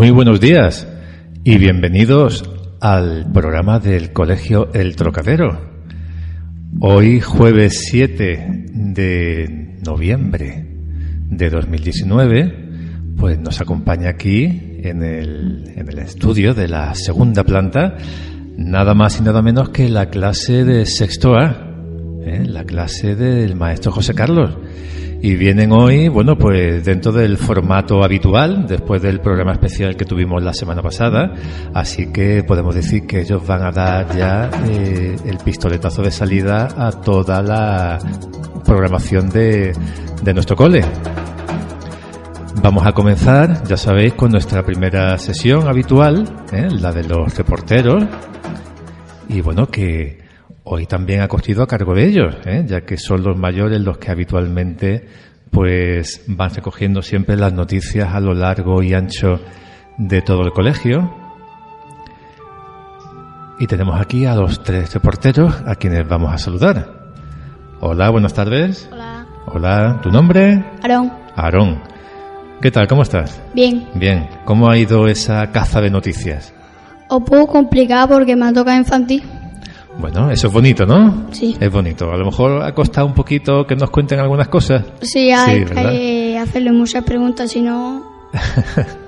Muy buenos días y bienvenidos al programa del Colegio El Trocadero. Hoy jueves 7 de noviembre de 2019, pues nos acompaña aquí en el, en el estudio de la segunda planta nada más y nada menos que la clase de sexto A, ¿eh? la clase del maestro José Carlos. Y vienen hoy, bueno, pues dentro del formato habitual, después del programa especial que tuvimos la semana pasada. Así que podemos decir que ellos van a dar ya eh, el pistoletazo de salida a toda la programación de, de nuestro cole. Vamos a comenzar, ya sabéis, con nuestra primera sesión habitual, ¿eh? la de los reporteros. Y bueno, que hoy también ha cogido a cargo de ellos, ¿eh? ya que son los mayores los que habitualmente pues van recogiendo siempre las noticias a lo largo y ancho de todo el colegio. Y tenemos aquí a los tres reporteros a quienes vamos a saludar. Hola, buenas tardes. Hola. Hola, ¿tu nombre? Aarón. Aarón. ¿Qué tal? ¿Cómo estás? Bien. Bien. ¿Cómo ha ido esa caza de noticias? Un poco complicada porque me ha tocado infantil. Bueno, eso es bonito, ¿no? Sí. Es bonito. A lo mejor ha costado un poquito que nos cuenten algunas cosas. Sí, hay que hacerle muchas preguntas, si no...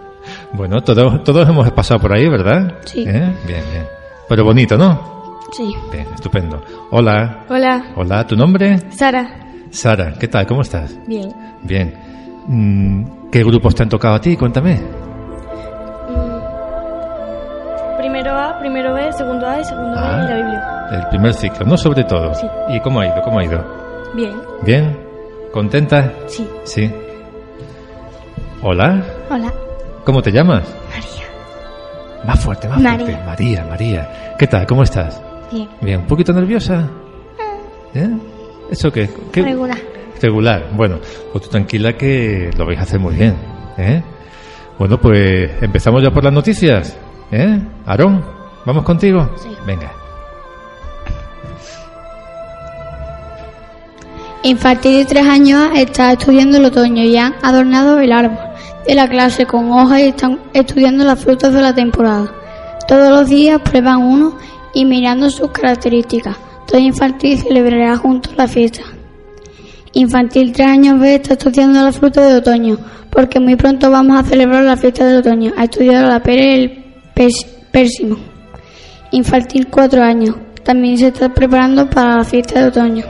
Bueno, todos, todos hemos pasado por ahí, ¿verdad? Sí. ¿Eh? Bien, bien. Pero bonito, ¿no? Sí. Bien, estupendo. Hola. Hola, Hola, ¿tu nombre? Sara. Sara, ¿qué tal? ¿Cómo estás? Bien. Bien. Mm, ¿Qué grupos te han tocado a ti? Cuéntame. A, primero B, segundo A y segundo Ah. B y la Biblia. El primer ciclo, ¿no? Sobre todo. Sí. ¿Y cómo ha ido? ¿Cómo ha ido? Bien. ¿Bien? ¿Contenta? Sí. Sí. Hola. Hola. ¿Cómo te llamas? María. Más fuerte, más María. fuerte. María, María. ¿Qué tal? ¿Cómo estás? Bien. Bien, ¿un poquito nerviosa? ¿Eh? ¿Eso qué? ¿Qué? Regular. Regular. Bueno, pues tú tranquila que lo vais a hacer muy bien. ¿eh? Bueno, pues empezamos ya por las noticias. ¿Eh? Aarón, ¿vamos contigo? Sí. Venga. Infantil de tres años está estudiando el otoño y han adornado el árbol de la clase con hojas y están estudiando las frutas de la temporada. Todos los días prueban uno y mirando sus características. Todo infantil celebrará juntos la fiesta. Infantil 3 años B está estudiando la fruta de otoño, porque muy pronto vamos a celebrar la fiesta de otoño. Ha estudiado la pera y el pers- pérsimo. Infantil 4 años. También se está preparando para la fiesta de otoño.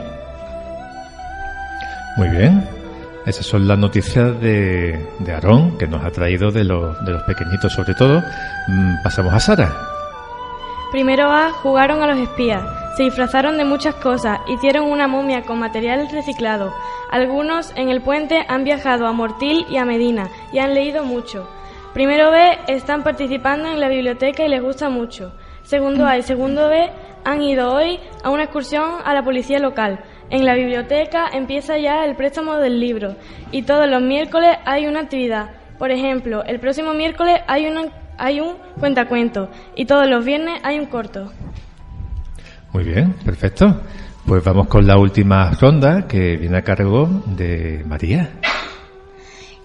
Muy bien. Esas son las noticias de, de Aarón, que nos ha traído de los, de los pequeñitos sobre todo. Mm, pasamos a Sara. Primero A, jugaron a los espías. Se disfrazaron de muchas cosas, hicieron una momia con material reciclado. Algunos en el puente han viajado a Mortil y a Medina y han leído mucho. Primero B están participando en la biblioteca y les gusta mucho. Segundo A y segundo B han ido hoy a una excursión a la policía local. En la biblioteca empieza ya el préstamo del libro y todos los miércoles hay una actividad. Por ejemplo, el próximo miércoles hay, una, hay un cuentacuento y todos los viernes hay un corto. Muy bien, perfecto. Pues vamos con la última ronda que viene a cargo de María.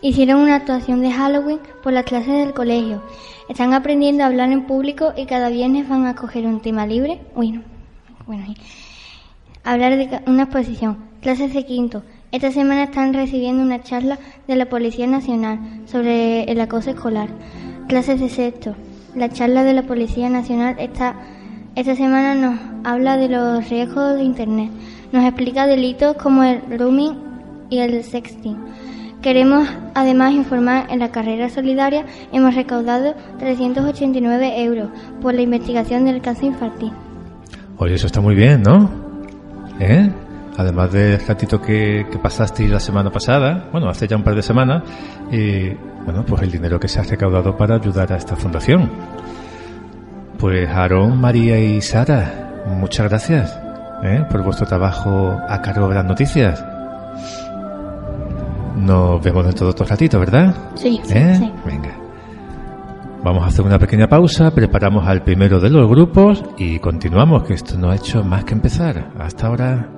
Hicieron una actuación de Halloween por las clases del colegio. Están aprendiendo a hablar en público y cada viernes van a coger un tema libre. Uy, no. Bueno. Hablar de una exposición. Clases de quinto. Esta semana están recibiendo una charla de la Policía Nacional sobre el acoso escolar. Clases de sexto. La charla de la Policía Nacional esta, esta semana nos habla de los riesgos de Internet. Nos explica delitos como el roaming y el sexting. Queremos además informar en la carrera solidaria hemos recaudado 389 euros por la investigación del cáncer infantil. Oye, eso está muy bien, ¿no? ¿Eh? Además del ratito que, que pasasteis la semana pasada, bueno, hace ya un par de semanas, y bueno, pues el dinero que se ha recaudado para ayudar a esta fundación. Pues Aarón, María y Sara, muchas gracias ¿eh? por vuestro trabajo a cargo de las noticias. Nos vemos dentro de otro ratito, ¿verdad? Sí. ¿Eh? sí. Venga. Vamos a hacer una pequeña pausa, preparamos al primero de los grupos y continuamos, que esto no ha hecho más que empezar. Hasta ahora.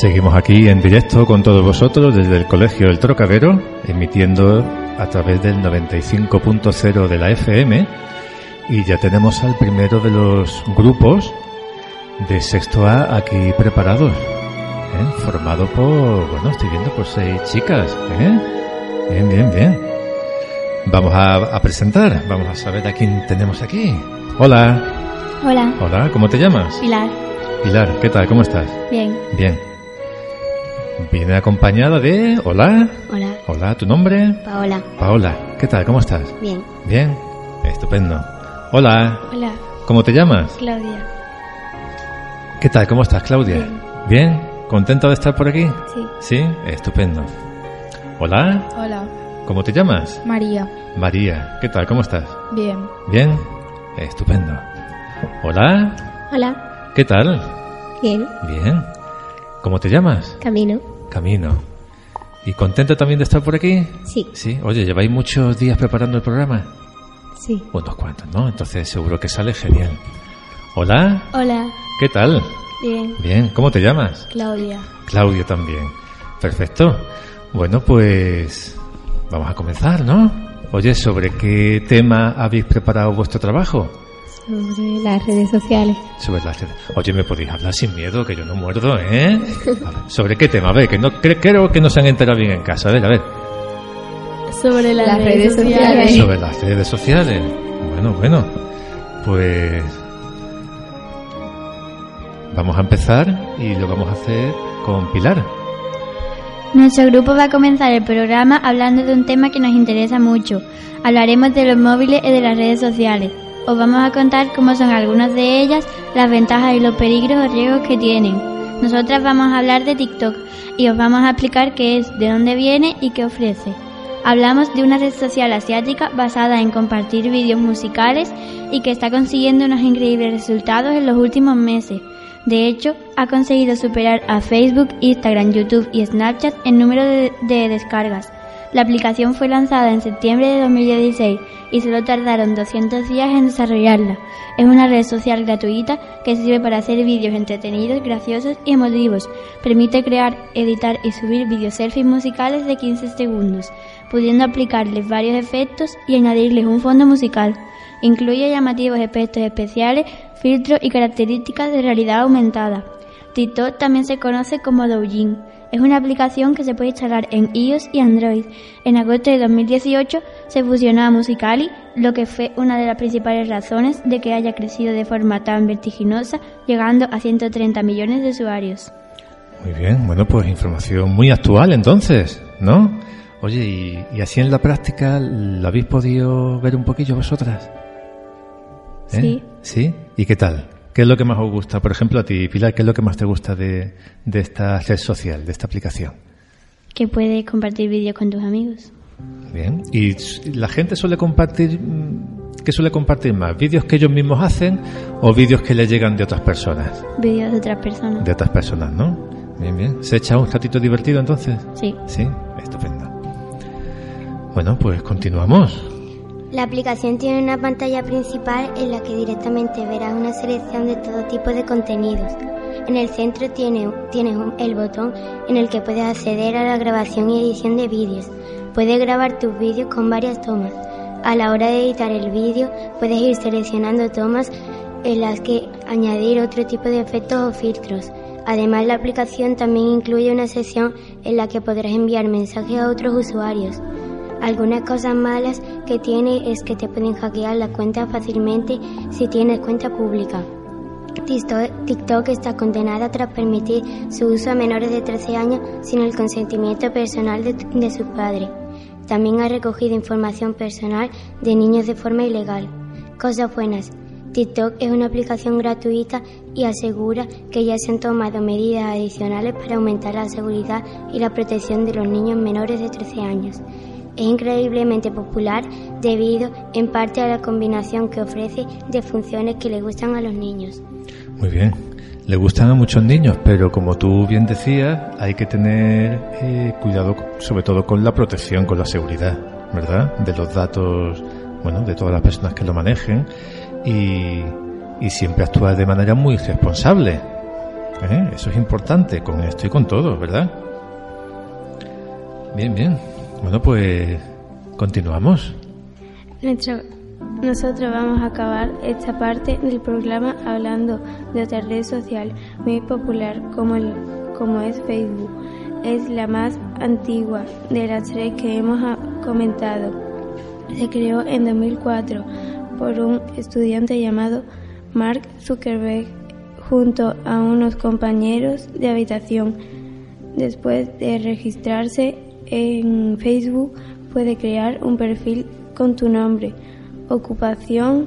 Seguimos aquí en directo con todos vosotros desde el Colegio El Trocadero, emitiendo a través del 95.0 de la FM y ya tenemos al primero de los grupos de sexto A aquí preparados, ¿eh? formado por, bueno, estoy viendo por seis chicas, ¿eh? bien, bien, bien. Vamos a, a presentar, vamos a saber a quién tenemos aquí. Hola, Hola, hola, ¿cómo te llamas? Pilar. Pilar, ¿qué tal? ¿Cómo estás? Bien. Bien. Viene acompañada de... Hola. Hola. Hola, ¿tu nombre? Paola. Paola, ¿qué tal? ¿Cómo estás? Bien. Bien. Estupendo. Hola, Hola, ¿cómo te llamas? Claudia. ¿Qué tal? ¿Cómo estás, Claudia? Bien. ¿Bien? ¿Contenta de estar por aquí? Sí. Sí, estupendo. Hola, Hola. ¿cómo te llamas? María. María, ¿qué tal? ¿Cómo estás? Bien. ¿Bien? Estupendo. Hola, Hola. ¿qué tal? Bien. Bien. ¿Cómo te llamas? Camino. Camino. ¿Y contento también de estar por aquí? Sí. Sí. Oye, ¿lleváis muchos días preparando el programa? Sí. Unos cuantos, ¿no? Entonces seguro que sale genial. Hola, Hola. ¿qué tal? Bien. Bien, ¿cómo te llamas? Claudia. Claudio también. Perfecto. Bueno, pues vamos a comenzar, ¿no? Oye, ¿sobre qué tema habéis preparado vuestro trabajo? Sobre las redes sociales. Sobre las redes. Oye, me podéis hablar sin miedo, que yo no muerdo, ¿eh? A ver, ¿Sobre qué tema? A ver, que no, cre- creo que no se han enterado bien en casa. A ver, a ver. Sobre las, Las redes, redes sociales. sociales. Sobre las redes sociales. Bueno, bueno. Pues vamos a empezar y lo vamos a hacer con Pilar. Nuestro grupo va a comenzar el programa hablando de un tema que nos interesa mucho. Hablaremos de los móviles y de las redes sociales. Os vamos a contar cómo son algunas de ellas, las ventajas y los peligros o riesgos que tienen. Nosotras vamos a hablar de TikTok y os vamos a explicar qué es, de dónde viene y qué ofrece. Hablamos de una red social asiática basada en compartir vídeos musicales y que está consiguiendo unos increíbles resultados en los últimos meses. De hecho, ha conseguido superar a Facebook, Instagram, YouTube y Snapchat en número de, de descargas. La aplicación fue lanzada en septiembre de 2016 y solo tardaron 200 días en desarrollarla. Es una red social gratuita que sirve para hacer vídeos entretenidos, graciosos y emotivos. Permite crear, editar y subir vídeos selfies musicales de 15 segundos, pudiendo aplicarles varios efectos y añadirles un fondo musical. Incluye llamativos efectos especiales, filtros y características de realidad aumentada. TikTok también se conoce como Douyin es una aplicación que se puede instalar en iOS y Android. En agosto de 2018 se fusionó a Musicali, lo que fue una de las principales razones de que haya crecido de forma tan vertiginosa, llegando a 130 millones de usuarios. Muy bien, bueno, pues información muy actual entonces, ¿no? Oye, ¿y, así en la práctica lo habéis podido ver un poquillo vosotras? ¿Eh? Sí. ¿Sí? ¿Y qué tal? ¿Qué es lo que más os gusta? Por ejemplo, a ti, Pilar, ¿qué es lo que más te gusta de, esta red social, de esta aplicación? Que puedes compartir vídeos con tus amigos. Bien. ¿Y la gente suele compartir, qué suele compartir más? ¿Vídeos que ellos mismos hacen o vídeos que le llegan de otras personas? Vídeos de otras personas. De otras personas, ¿no? Bien, bien. ¿Se echa un ratito divertido entonces? Sí. Sí, estupendo. Bueno, pues continuamos. La aplicación tiene una pantalla principal en la que directamente verás una selección de todo tipo de contenidos. En el centro tienes el botón en el que puedes acceder a la grabación y edición de vídeos. Puedes grabar tus vídeos con varias tomas. A la hora de editar el vídeo puedes ir seleccionando tomas en las que añadir otro tipo de efectos o filtros. Además la aplicación también incluye una sección en la que podrás enviar mensajes a otros usuarios. Algunas cosas malas que tiene es que te pueden hackear la cuenta fácilmente si tienes cuenta pública. TikTok está condenada tras permitir su uso a menores de 13 años sin el consentimiento personal de, de sus padres. También ha recogido información personal de niños de forma ilegal. Cosas buenas. TikTok es una aplicación gratuita y asegura que ya se han tomado medidas adicionales para aumentar la seguridad y la protección de los niños menores de 13 años es increíblemente popular debido en parte a la combinación que ofrece de funciones que le gustan a los niños. Muy bien, le gustan a muchos niños, pero como tú bien decías, hay que tener eh, cuidado sobre todo con la protección, con la seguridad, ¿verdad? De los datos, bueno, de todas las personas que lo manejen y, y siempre actuar de manera muy responsable. ¿eh? Eso es importante con esto y con todo, ¿verdad? Bien, bien. Bueno, pues continuamos. nosotros vamos a acabar esta parte del programa hablando de otra red social muy popular como, el, como es Facebook. Es la más antigua de las tres que hemos comentado. Se creó en 2004 por un estudiante llamado Mark Zuckerberg junto a unos compañeros de habitación. Después de registrarse en Facebook puede crear un perfil con tu nombre, ocupación,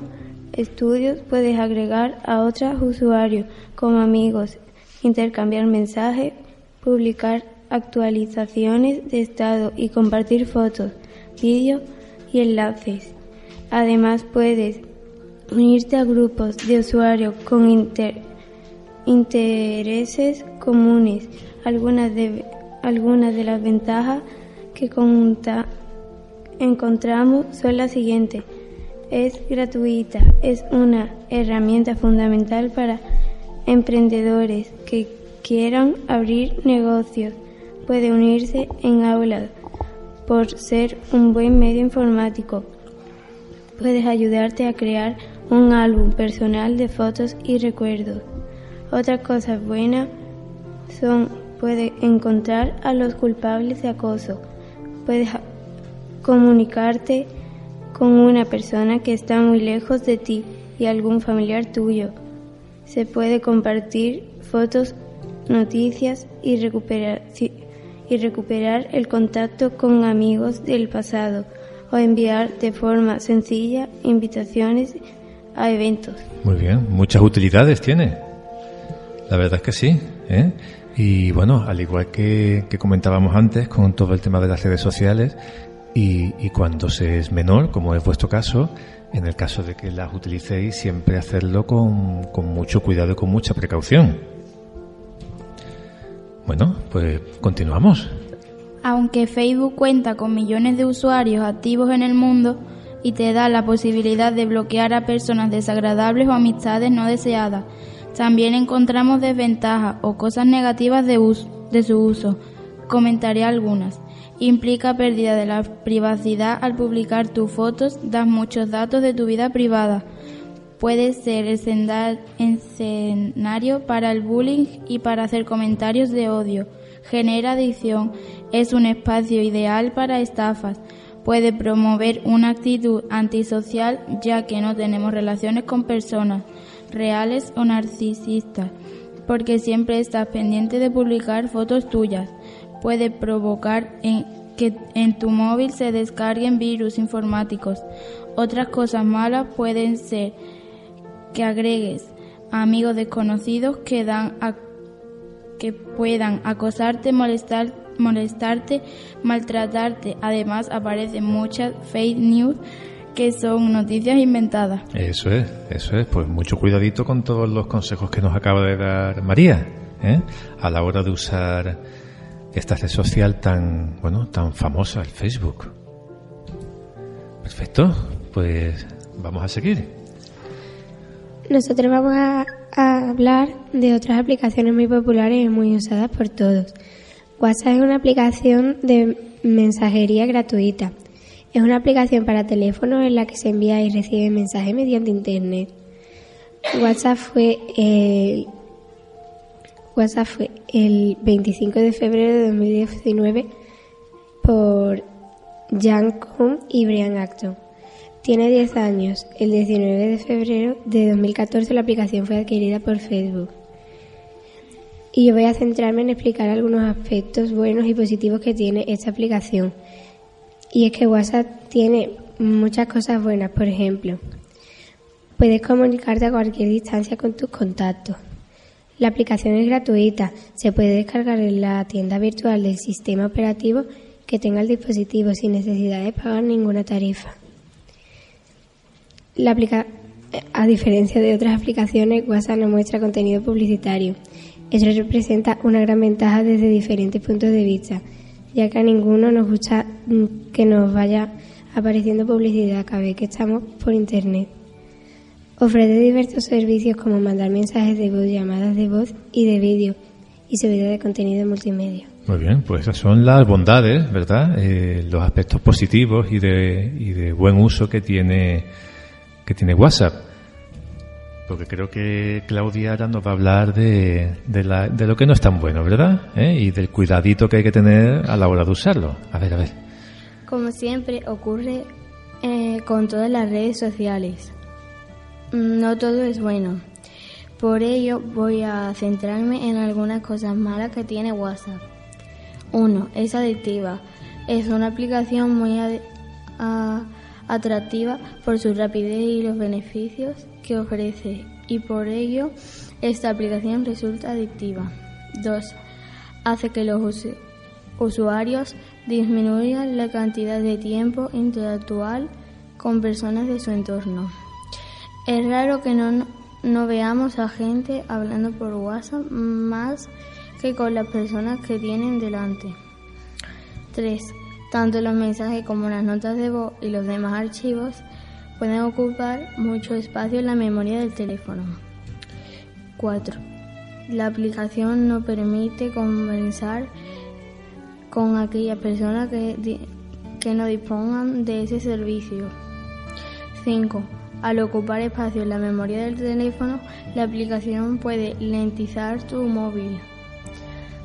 estudios, puedes agregar a otros usuarios como amigos, intercambiar mensajes, publicar actualizaciones de estado y compartir fotos, vídeos y enlaces. Además puedes unirte a grupos de usuarios con intereses comunes. Algunas de algunas de las ventajas que encontramos son las siguientes. Es gratuita, es una herramienta fundamental para emprendedores que quieran abrir negocios. Puede unirse en aulas por ser un buen medio informático. Puedes ayudarte a crear un álbum personal de fotos y recuerdos. Otras cosas buenas son puede encontrar a los culpables de acoso. Puedes comunicarte con una persona que está muy lejos de ti y algún familiar tuyo. Se puede compartir fotos, noticias y recuperar, el contacto con amigos del pasado o enviar de forma sencilla invitaciones a eventos. Muy bien, muchas utilidades tiene. La verdad es que sí. ¿eh? Y bueno, al igual que, comentábamos antes con todo el tema de las redes sociales, y, cuando se es menor, como es vuestro caso, en el caso de que las utilicéis, siempre hacerlo con, mucho cuidado y con mucha precaución. Bueno, pues continuamos. Aunque Facebook cuenta con millones de usuarios activos en el mundo y te da la posibilidad de bloquear a personas desagradables o amistades no deseadas, también encontramos desventajas o cosas negativas de, su uso. Comentaré algunas. Implica pérdida de la privacidad al publicar tus fotos, das muchos datos de tu vida privada. Puede ser escenario para el bullying y para hacer comentarios de odio. Genera adicción. Es un espacio ideal para estafas. Puede promover una actitud antisocial ya que no tenemos relaciones con personas reales o narcisistas, porque siempre estás pendiente de publicar fotos tuyas puede provocar que en tu móvil se descarguen virus informáticos. Otras cosas malas pueden ser que agregues amigos desconocidos que dan que puedan acosarte, molestar, molestarte, maltratarte. Además aparecen muchas fake news que son noticias inventadas. Eso es, eso es. Pues mucho cuidadito con todos los consejos que nos acaba de dar María, ¿eh? a la hora de usar esta red social tan, bueno, tan famosa, el Facebook. Perfecto, pues vamos a seguir. Nosotros vamos a, hablar de otras aplicaciones muy populares y muy usadas por todos. WhatsApp es una aplicación de mensajería gratuita. Es una aplicación para teléfono en la que se envía y recibe mensajes mediante Internet. WhatsApp fue el WhatsApp fue el 25 de febrero de 2019 por Jan Kuhn y Brian Acton. Tiene 10 años. El 19 de febrero de 2014 la aplicación fue adquirida por Facebook. Y yo voy a centrarme en explicar algunos aspectos buenos y positivos que tiene esta aplicación. Y es que WhatsApp tiene muchas cosas buenas. Por ejemplo, puedes comunicarte a cualquier distancia con tus contactos. La aplicación es gratuita, se puede descargar en la tienda virtual del sistema operativo que tenga el dispositivo sin necesidad de pagar ninguna tarifa. La a diferencia de otras aplicaciones, WhatsApp no muestra contenido publicitario. Eso representa una gran ventaja desde diferentes puntos de vista, ya que a ninguno nos gusta que nos vaya apareciendo publicidad cada vez que estamos por Internet. Ofrece diversos servicios como mandar mensajes de voz, llamadas de voz y de vídeo y subida de contenido multimedia. Muy bien, pues esas son las bondades, ¿verdad? Eh, los aspectos positivos y de, y de buen uso que tiene, que tiene WhatsApp. Porque creo que Claudia ahora nos va a hablar de, de, la, de lo que no es tan bueno, ¿verdad? ¿Eh? Y del cuidadito que hay que tener a la hora de usarlo. A ver, a ver. Como siempre ocurre eh, con todas las redes sociales. No todo es bueno. Por ello voy a centrarme en algunas cosas malas que tiene WhatsApp. 1. Es adictiva. Es una aplicación muy atractiva por su rapidez y los beneficios que ofrece y por ello esta aplicación resulta adictiva. 2. Hace que los usuarios disminuyan la cantidad de tiempo intelectual con personas de su entorno. Es raro que no, no veamos a gente hablando por WhatsApp más que con las personas que tienen delante. 3. Tanto los mensajes como las notas de voz y los demás archivos pueden ocupar mucho espacio en la memoria del teléfono. 4. La aplicación no permite conversar con aquellas personas que, que no dispongan de ese servicio. 5. Al ocupar espacio en la memoria del teléfono, la aplicación puede lentizar tu móvil.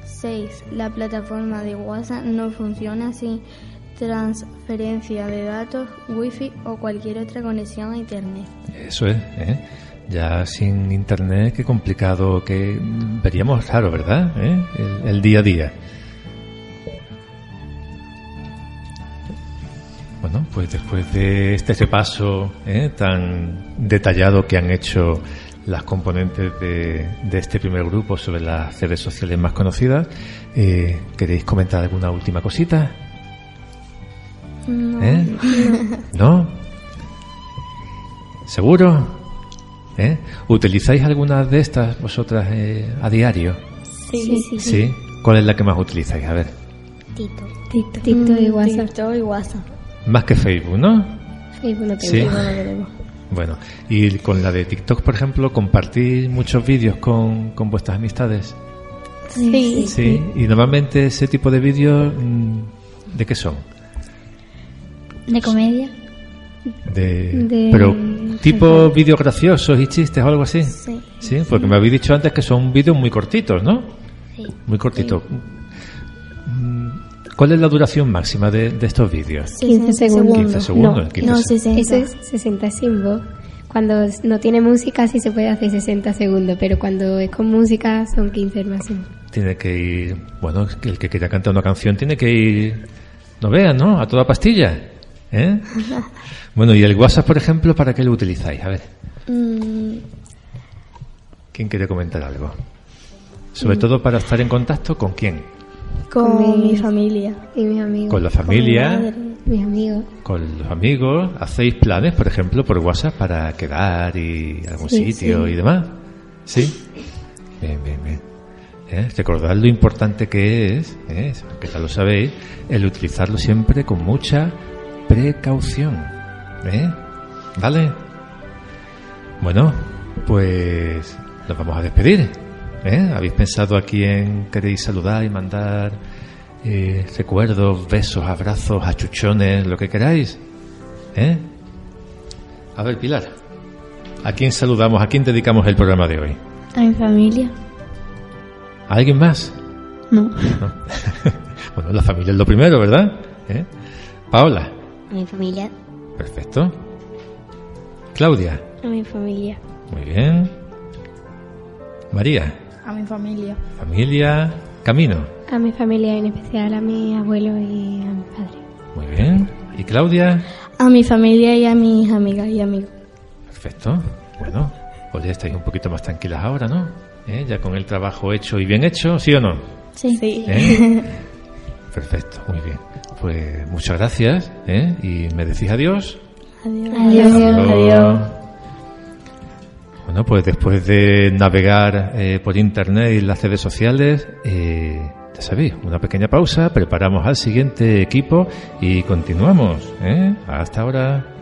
6. La plataforma de WhatsApp no funciona sin transferencia de datos, wifi o cualquier otra conexión a Internet. Eso es, ¿eh? Ya sin Internet, qué complicado que veríamos raro, ¿verdad? ¿Eh? el día a día. Bueno, pues después de este repaso ¿eh? tan detallado que han hecho las componentes de, este primer grupo sobre las redes sociales más conocidas, eh, ¿queréis comentar alguna última cosita? No. ¿Eh? ¿No? ¿Seguro? ¿Utilizáis algunas de estas vosotras a diario? Sí, sí, sí. ¿Sí? ¿Cuál es la que más utilizáis? A ver. TikTok. TikTok, TikTok y Mm, WhatsApp. TikTok y WhatsApp. Más que Facebook, ¿no? Facebook no Sí. tengo. No tenemos. Bueno, y con la de TikTok, por ejemplo, compartís muchos vídeos con, con vuestras amistades. Sí. Sí, y normalmente ese tipo de vídeos, mm, ¿de qué son? ¿De comedia? De, De- pero tipo vídeos graciosos y chistes o algo así. Sí. Sí, porque me habéis dicho antes que son vídeos muy cortitos, ¿no? Sí. Muy cortitos. Mm, ¿Cuál es la duración máxima de, de estos vídeos? 15 segundos. 15 segundos. No, 15 No, se- 60. Eso es 60 sin voz. Cuando no tiene música sí se puede hacer 60 segundos, pero cuando es con música son 15 el máximo. Tiene que ir, bueno, el que quiera cantar una canción tiene que ir, no vean, ¿no? A toda pastilla. ¿Eh? Bueno, y el WhatsApp, por ejemplo, ¿para qué lo utilizáis? A ver, Mm, ¿quién quiere comentar algo? Sobre todo para estar en contacto con quién? con Con mi- mi familia. Y mis amigos. Con la Con mi familia, madre. Mis amigos. con los amigos. ¿Hacéis planes, por ejemplo, por WhatsApp para quedar y algún Sí, sitio sí. y demás? ¿Sí? Bien, bien, bien. ¿Eh? Recordad lo importante que es, ¿eh? que ya lo sabéis, el utilizarlo siempre con mucha precaución. ¿eh? ¿Vale? Bueno, pues nos vamos a despedir. ¿eh? ¿Habéis pensado a quién queréis saludar y mandar eh, recuerdos, besos, abrazos, achuchones, lo que queráis? ¿Eh? A ver, Pilar, ¿a quién saludamos? ¿A quién dedicamos el programa de hoy? A mi familia. ¿A alguien más? No. No. bueno, la familia es lo primero, ¿verdad? ¿Eh? Paola, mi familia. perfecto. Claudia, A mi familia. muy bien. María, A mi familia. familia, camino, A mi familia, en especial a mi abuelo y a mi padre. muy bien. ¿Y Claudia? A mi familia y a mis amigas y amigos. Perfecto. Bueno, pues ya estáis un poquito más tranquilas ahora, ¿no? ¿Eh? Ya con el trabajo hecho y bien hecho, ¿sí o no? Sí. ¿Eh? Perfecto, muy bien. Pues muchas gracias, ¿eh? Y me decís adiós. Adiós. Adiós. Bueno, pues después de navegar eh, por internet y las redes sociales, eh, ya sabéis, una pequeña pausa, preparamos al siguiente equipo y continuamos. ¿eh? Hasta ahora.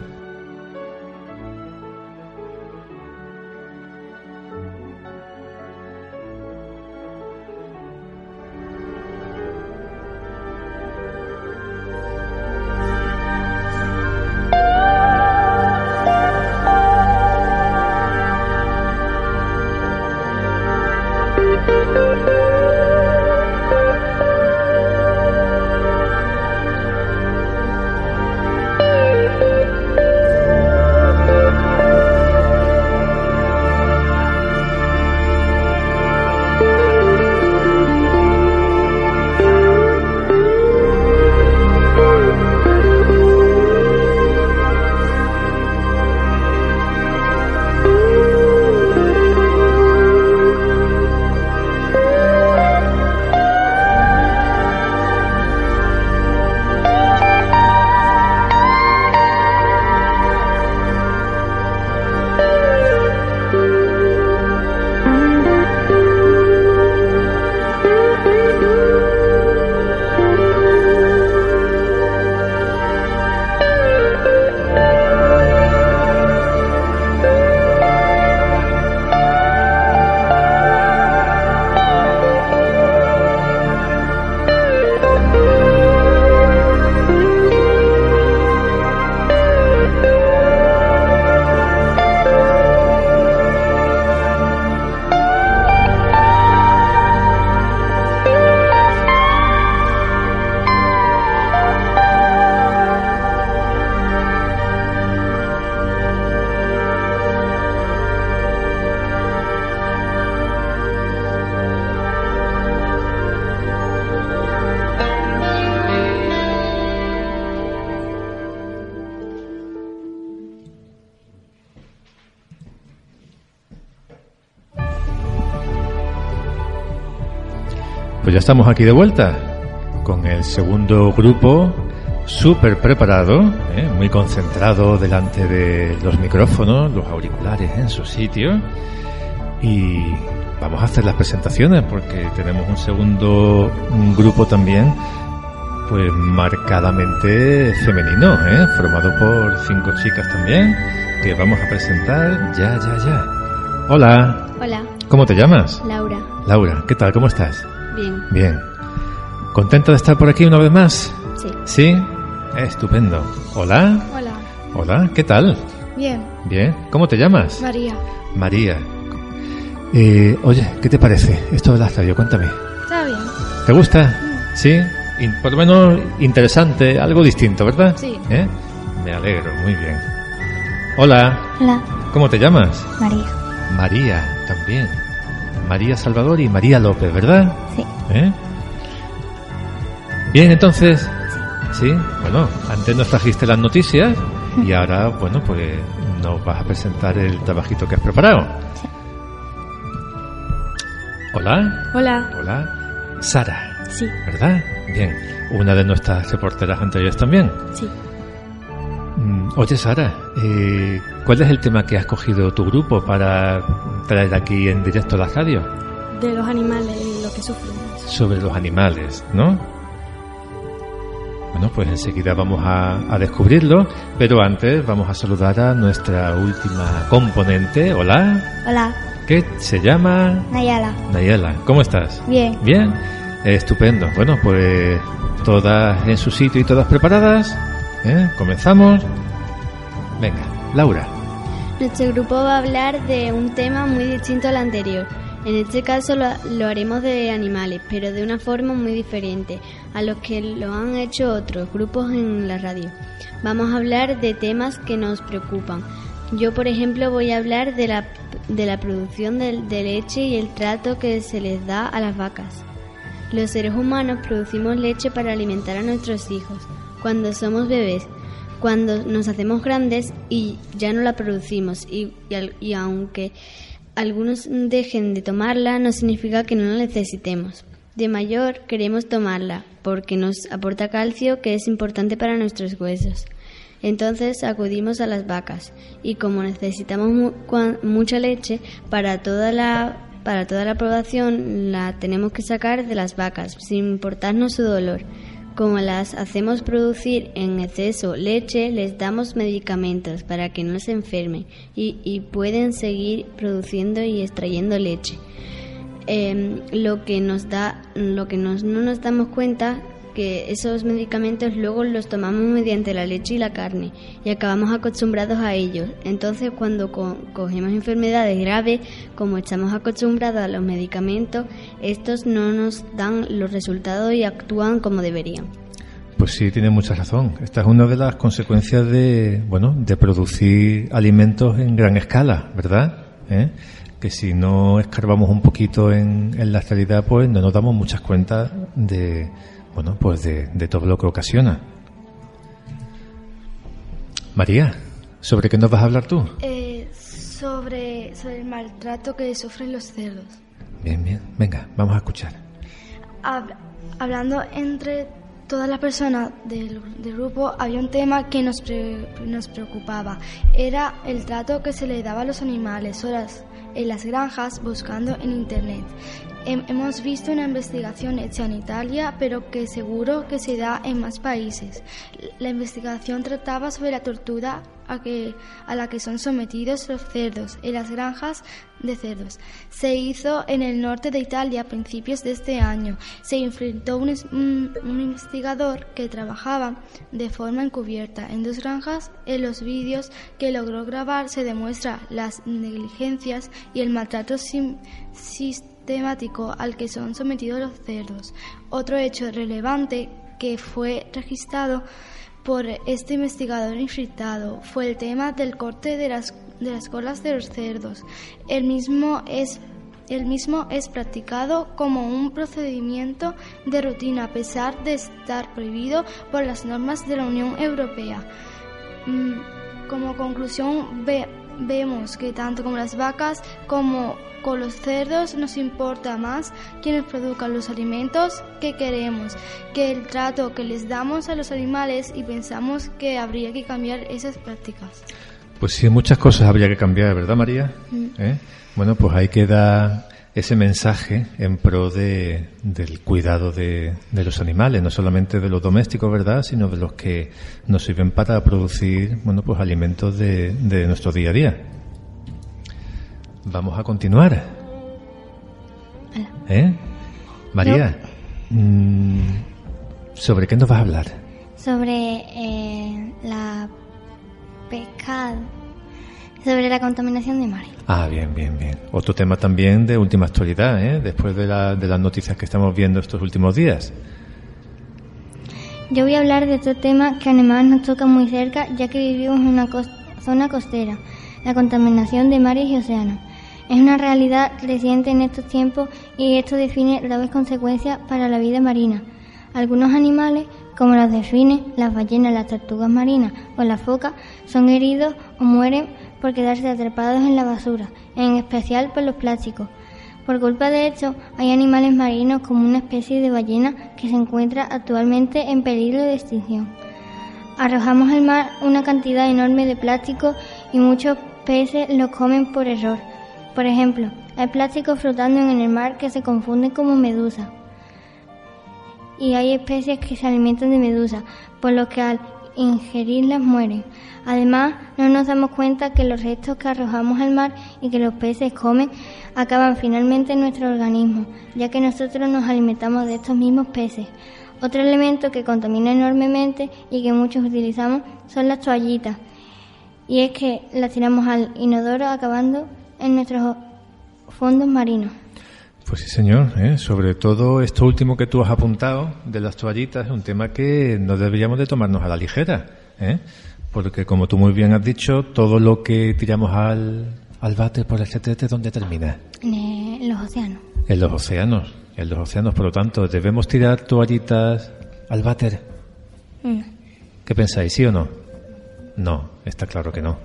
Estamos aquí de vuelta con el segundo grupo súper preparado, ¿eh? muy concentrado delante de los micrófonos, los auriculares en su sitio y vamos a hacer las presentaciones porque tenemos un segundo grupo también pues marcadamente femenino, ¿eh? formado por cinco chicas también, que vamos a presentar ya, ya, ya. Hola. Hola. ¿Cómo te llamas? Laura. Laura, ¿qué tal? ¿Cómo estás? Bien. ¿Contenta de estar por aquí una vez más? Sí. ¿Sí? Estupendo. Hola. Hola. Hola, ¿qué tal? Bien. Bien. ¿Cómo te llamas? María. María. Eh, oye, ¿qué te parece esto de la radio? Cuéntame. Está bien. ¿Te gusta? Sí. In- por lo menos interesante, algo distinto, ¿verdad? Sí. ¿Eh? Me alegro, muy bien. Hola. Hola, ¿Cómo te llamas? María. María, también. María Salvador y María López, ¿verdad? ¿Eh? Bien, entonces. Sí. Bueno, antes nos trajiste las noticias y ahora, bueno, pues nos vas a presentar el trabajito que has preparado. Hola. Hola. Hola. Sara, Sí, ¿verdad? Bien. Una de nuestras reporteras anteriores también. sí. Mm, Oye, Sara, eh, ¿cuál es el tema que ha escogido tu grupo para traer aquí en directo a la radio? De los animales y lo que sufren. Sobre los animales, ¿no? Bueno, pues enseguida vamos a, a descubrirlo, pero antes vamos a saludar a nuestra última componente. Hola, Hola, que se llama Nayala. Nayela. ¿Cómo estás? Bien. Bien, estupendo. Bueno, pues todas en su sitio y todas preparadas. ¿Eh? Comenzamos. Venga, Laura. Nuestro grupo va a hablar de un tema muy distinto al anterior. En este caso lo, lo haremos de animales, pero de una forma muy diferente a los que lo han hecho otros grupos en la radio. Vamos a hablar de temas que nos preocupan. Yo, por ejemplo, voy a hablar de la, de la producción de, leche y el trato que se les da a las vacas. Los seres humanos producimos leche para alimentar a nuestros hijos cuando somos bebés, cuando nos hacemos grandes y ya no la producimos y, y aunque algunos dejen de tomarla no significa que no la necesitemos. De mayor queremos tomarla porque nos aporta calcio que es importante para nuestros huesos. Entonces acudimos a las vacas y como necesitamos mu- mucha leche para toda la para toda la la tenemos que sacar de las vacas sin importarnos su dolor. Como las hacemos producir en exceso leche, les damos medicamentos para que no se enfermen y, y pueden seguir produciendo y extrayendo leche. Em, lo que nos da, lo que nos, no nos damos cuenta que esos medicamentos luego los tomamos mediante la leche y la carne y acabamos acostumbrados a ellos. Entonces cuando co- cogemos enfermedades graves, como estamos acostumbrados a los medicamentos, estos no nos dan los resultados y actúan como deberían. Pues sí, tiene mucha razón. Esta es una de las consecuencias de, bueno, de producir alimentos en gran escala, ¿verdad? ¿Eh? Que si no escarbamos un poquito en, la realidad, pues no nos damos muchas cuentas de, bueno, pues de, de todo lo que ocasiona. María, ¿sobre qué nos vas a hablar tú? Eh, sobre, sobre el maltrato que sufren los cerdos. Bien, bien. Venga, vamos a escuchar. Hab- hablando entre todas las personas del, del grupo, había un tema que nos, pre- nos preocupaba. Era el trato que se le daba a los animales horas en las granjas buscando en Internet. Hem- hemos visto una investigación hecha en Italia, pero que seguro que se da en más países. La investigación trataba sobre la tortura a, que, a la que son sometidos los cerdos en las granjas de cerdos. Se hizo en el norte de Italia a principios de este año. Se enfrentó un, un- investigador que trabajaba de forma encubierta en dos granjas. En los vídeos que logró grabar se demuestra las negligencias y el maltrato sim- sistemático al que son sometidos los cerdos. Otro hecho relevante que fue registrado por este investigador infiltrado fue el tema del corte de las, de las colas de los cerdos. El mismo es el mismo es practicado como un procedimiento de rutina a pesar de estar prohibido por las normas de la Unión Europea. Mm, Como conclusión ve- vemos que tanto con las vacas como con los cerdos nos importa más quienes produzcan los alimentos que queremos que el trato que les damos a los animales y pensamos que habría que cambiar esas prácticas. Pues sí, muchas cosas habría que cambiar, ¿verdad, María? Mm. ¿Eh? Bueno, pues ahí queda ese mensaje en pro de, del cuidado de, de, los animales, no solamente de los domésticos, ¿verdad?, sino de los que nos sirven para producir, bueno, pues alimentos de, de nuestro día a día. Vamos a continuar. ¿Eh? María, mm, ¿sobre qué nos vas a hablar? Sobre eh, la pesca, sobre la contaminación de mares. Ah, bien, bien, bien. Otro tema también de última actualidad, ¿eh? después de, la, de las noticias que estamos viendo estos últimos días. Yo voy a hablar de otro tema que además nos toca muy cerca, ya que vivimos en una zona costera, la contaminación de mares y océanos. Es una realidad creciente en estos tiempos y esto define graves consecuencias para la vida marina. Algunos animales, como los delfines, las ballenas, las tortugas marinas o las focas, son heridos o mueren por quedarse atrapados en la basura, en especial por los plásticos. Por culpa de esto, hay animales marinos como una especie de ballena que se encuentra actualmente en peligro de extinción. Arrojamos al mar una cantidad enorme de plástico y muchos peces los comen por error. Por ejemplo, hay plástico flotando en el mar que se confunde como medusa. Y hay especies que se alimentan de medusa, por lo que al ingerirlas mueren. Además, no nos damos cuenta que los restos que arrojamos al mar y que los peces comen acaban finalmente en nuestro organismo, ya que nosotros nos alimentamos de estos mismos peces. Otro elemento que contamina enormemente y que muchos utilizamos son las toallitas. Y es que las tiramos al inodoro acabando en nuestros fondos marinos. Pues sí, señor. ¿eh? Sobre todo esto último que tú has apuntado de las toallitas es un tema que no deberíamos de tomarnos a la ligera. ¿eh? Porque como tú muy bien has dicho, todo lo que tiramos al, al bate por el CTT, ¿dónde termina? En los océanos. En los océanos. En los océanos, por lo tanto, ¿debemos tirar toallitas al váter? Mm. ¿Qué pensáis, sí o no? No, está claro que no.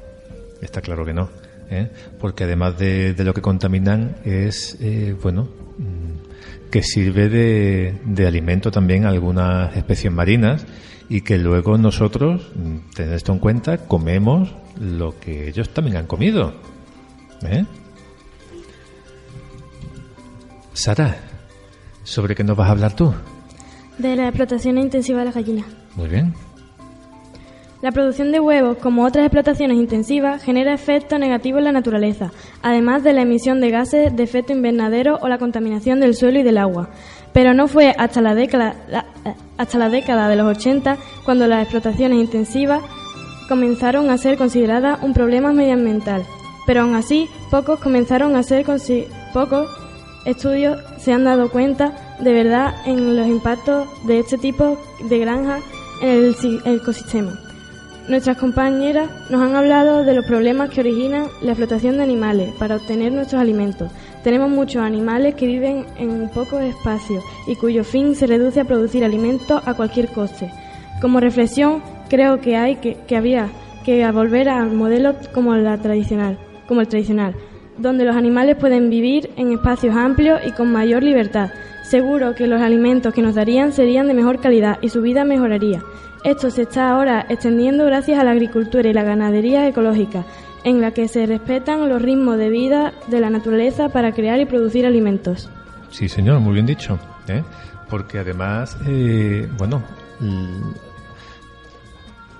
Está claro que no. ¿Eh? Porque además de, de, lo que contaminan es, eh, bueno, mm, que sirve de, de alimento también a algunas especies marinas y que luego nosotros, mm, tened esto en cuenta, comemos lo que ellos también han comido. ¿eh? Sara, ¿sobre qué nos vas a hablar tú? De la explotación intensiva de las gallinas. Muy bien. La producción de huevos, como otras explotaciones intensivas, genera efectos negativos en la naturaleza, además de la emisión de gases de efecto invernadero o la contaminación del suelo y del agua. Pero no fue hasta la década, de los 80 cuando las explotaciones intensivas comenzaron a ser consideradas un problema medioambiental. Pero aún así, pocos comenzaron a ser pocos estudios se han dado cuenta de verdad en los impactos de este tipo de granja en el ecosistema. Nuestras compañeras nos han hablado de los problemas que originan la explotación de animales para obtener nuestros alimentos. Tenemos muchos animales que viven en pocos espacios y cuyo fin se reduce a producir alimentos a cualquier coste. Como reflexión, creo que hay que, que había que volver a modelos como tradicional, como el tradicional, donde los animales pueden vivir en espacios amplios y con mayor libertad. Seguro que los alimentos que nos darían serían de mejor calidad y su vida mejoraría. Esto se está ahora extendiendo gracias a la agricultura y la ganadería ecológica, en la que se respetan los ritmos de vida de la naturaleza para crear y producir alimentos. Sí, señor, muy bien dicho. ¿eh? Porque además, eh, bueno,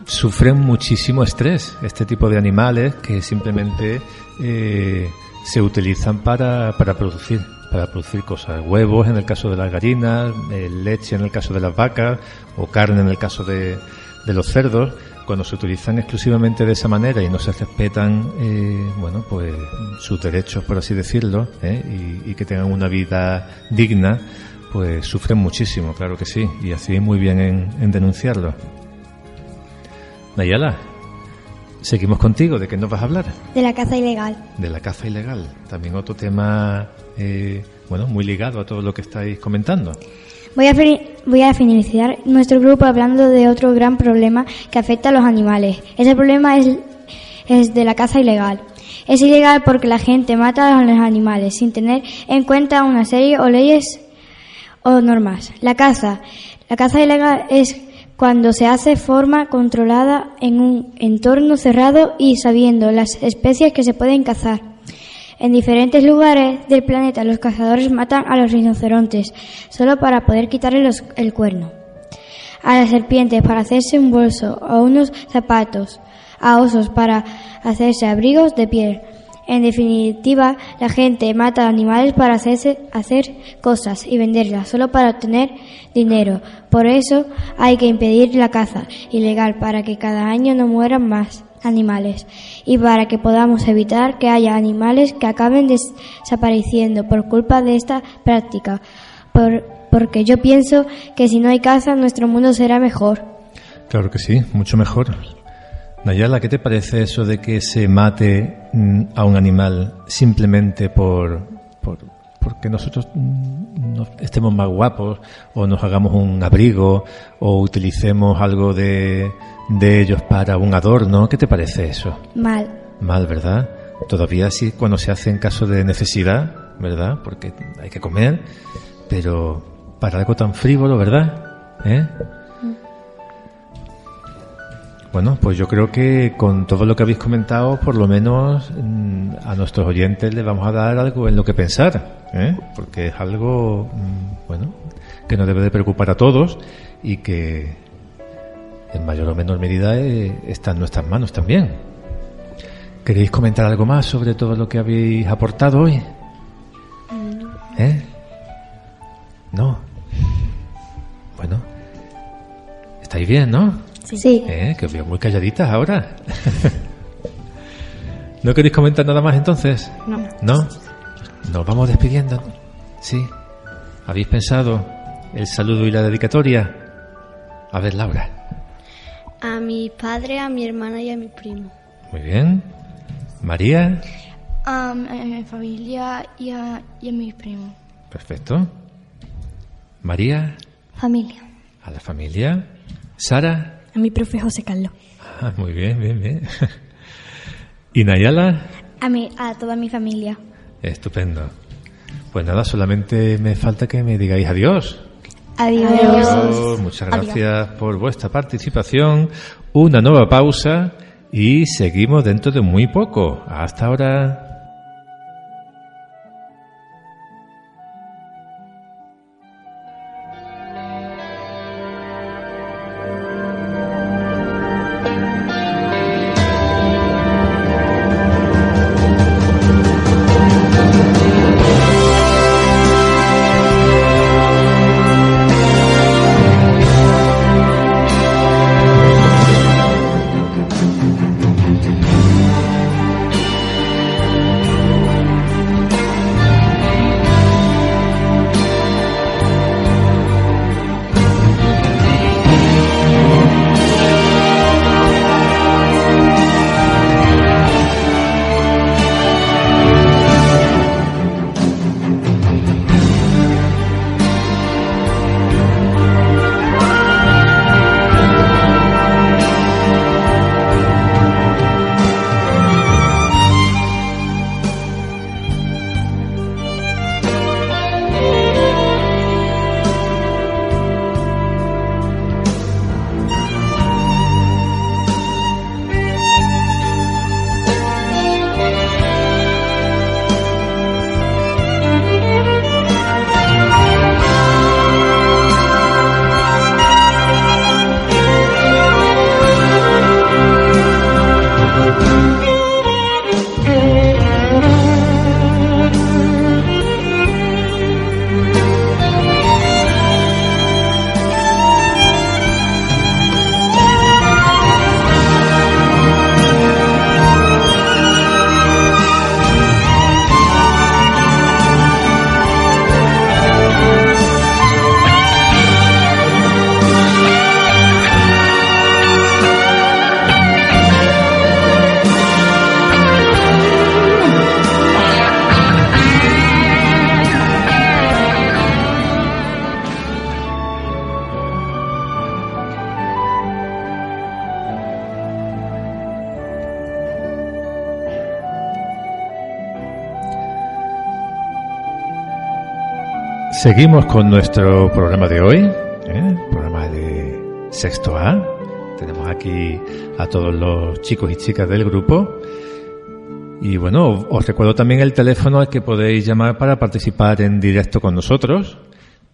sufren muchísimo estrés este tipo de animales que simplemente eh, se utilizan para, para producir para producir cosas, huevos en el caso de las gallinas, eh, leche en el caso de las vacas o carne en el caso de, de, los cerdos, cuando se utilizan exclusivamente de esa manera y no se respetan, eh, bueno, pues sus derechos, por así decirlo, eh, y, y, que tengan una vida digna, pues sufren muchísimo, claro que sí, y así muy bien en, en denunciarlo. Nayala, seguimos contigo, ¿de qué nos vas a hablar? De la caza ilegal. De la caza ilegal, también otro tema eh, bueno, muy ligado a todo lo que estáis comentando. Voy a, voy a finalizar nuestro grupo hablando de otro gran problema que afecta a los animales. Ese problema es, es de la caza ilegal. Es ilegal porque la gente mata a los animales sin tener en cuenta una serie o leyes o normas. La caza. La caza ilegal es cuando se hace forma controlada en un entorno cerrado y sabiendo las especies que se pueden cazar. En diferentes lugares del planeta los cazadores matan a los rinocerontes solo para poder quitarles el cuerno. A las serpientes para hacerse un bolso o unos zapatos. A osos para hacerse abrigos de piel. En definitiva, la gente mata animales para hacerse, hacer cosas y venderlas solo para obtener dinero. Por eso hay que impedir la caza ilegal para que cada año no mueran más animales y para que podamos evitar que haya animales que acaben desapareciendo por culpa de esta práctica. porque yo pienso que si no hay caza nuestro mundo será mejor. Claro que sí, mucho mejor. Nayala, ¿qué te parece eso de que se mate mm, a un animal simplemente por, por porque nosotros mm, estemos más guapos o nos hagamos un abrigo o utilicemos algo de, de ellos para un adorno? ¿Qué te parece eso? Mal. Mal, ¿verdad? Todavía sí cuando se hace en caso de necesidad, ¿verdad? Porque hay que comer, pero para algo tan frívolo, ¿verdad? ¿Eh? Bueno, pues yo creo que con todo lo que habéis comentado, por lo menos mm, a nuestros oyentes les vamos a dar algo en lo que pensar, ¿eh? porque es algo, mm, bueno, que nos debe de preocupar a todos y que en mayor o menor medida eh, está en nuestras manos también. ¿Queréis comentar algo más sobre todo lo que habéis aportado hoy? ¿Eh? No. Bueno, estáis bien, ¿no? Sí. ¿Eh? Que os veo muy calladitas ahora. ¿No queréis comentar nada más entonces? No. ¿No? Nos vamos despidiendo. Sí. ¿Habéis pensado el saludo y la dedicatoria? A ver, Laura. A mi padre, a mi hermana y a mi primo. Muy bien. María. A, mi familia y a, y a mis primos. Perfecto. María. Familia. A la familia. Sara. A mi profe José Carlos. Ah, muy bien, bien, bien. ¿Y Nayala? A, mi, a toda mi familia. Estupendo. Pues nada, solamente me falta que me digáis adiós. Adiós. Muchas gracias por vuestra participación. Una nueva pausa y seguimos dentro de muy poco. Hasta ahora. Seguimos con nuestro programa de hoy, ¿eh? programa de sexto A. Tenemos aquí a todos los chicos y chicas del grupo Y bueno, os recuerdo también el teléfono al que podéis llamar para participar en directo con nosotros,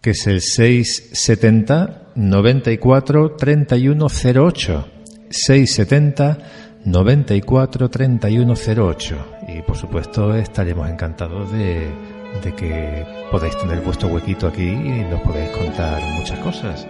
que es el 670 94 3108. 670 94 3108. Y por supuesto estaremos encantados de, de que podáis tener vuestro huequito aquí y nos podéis contar muchas cosas.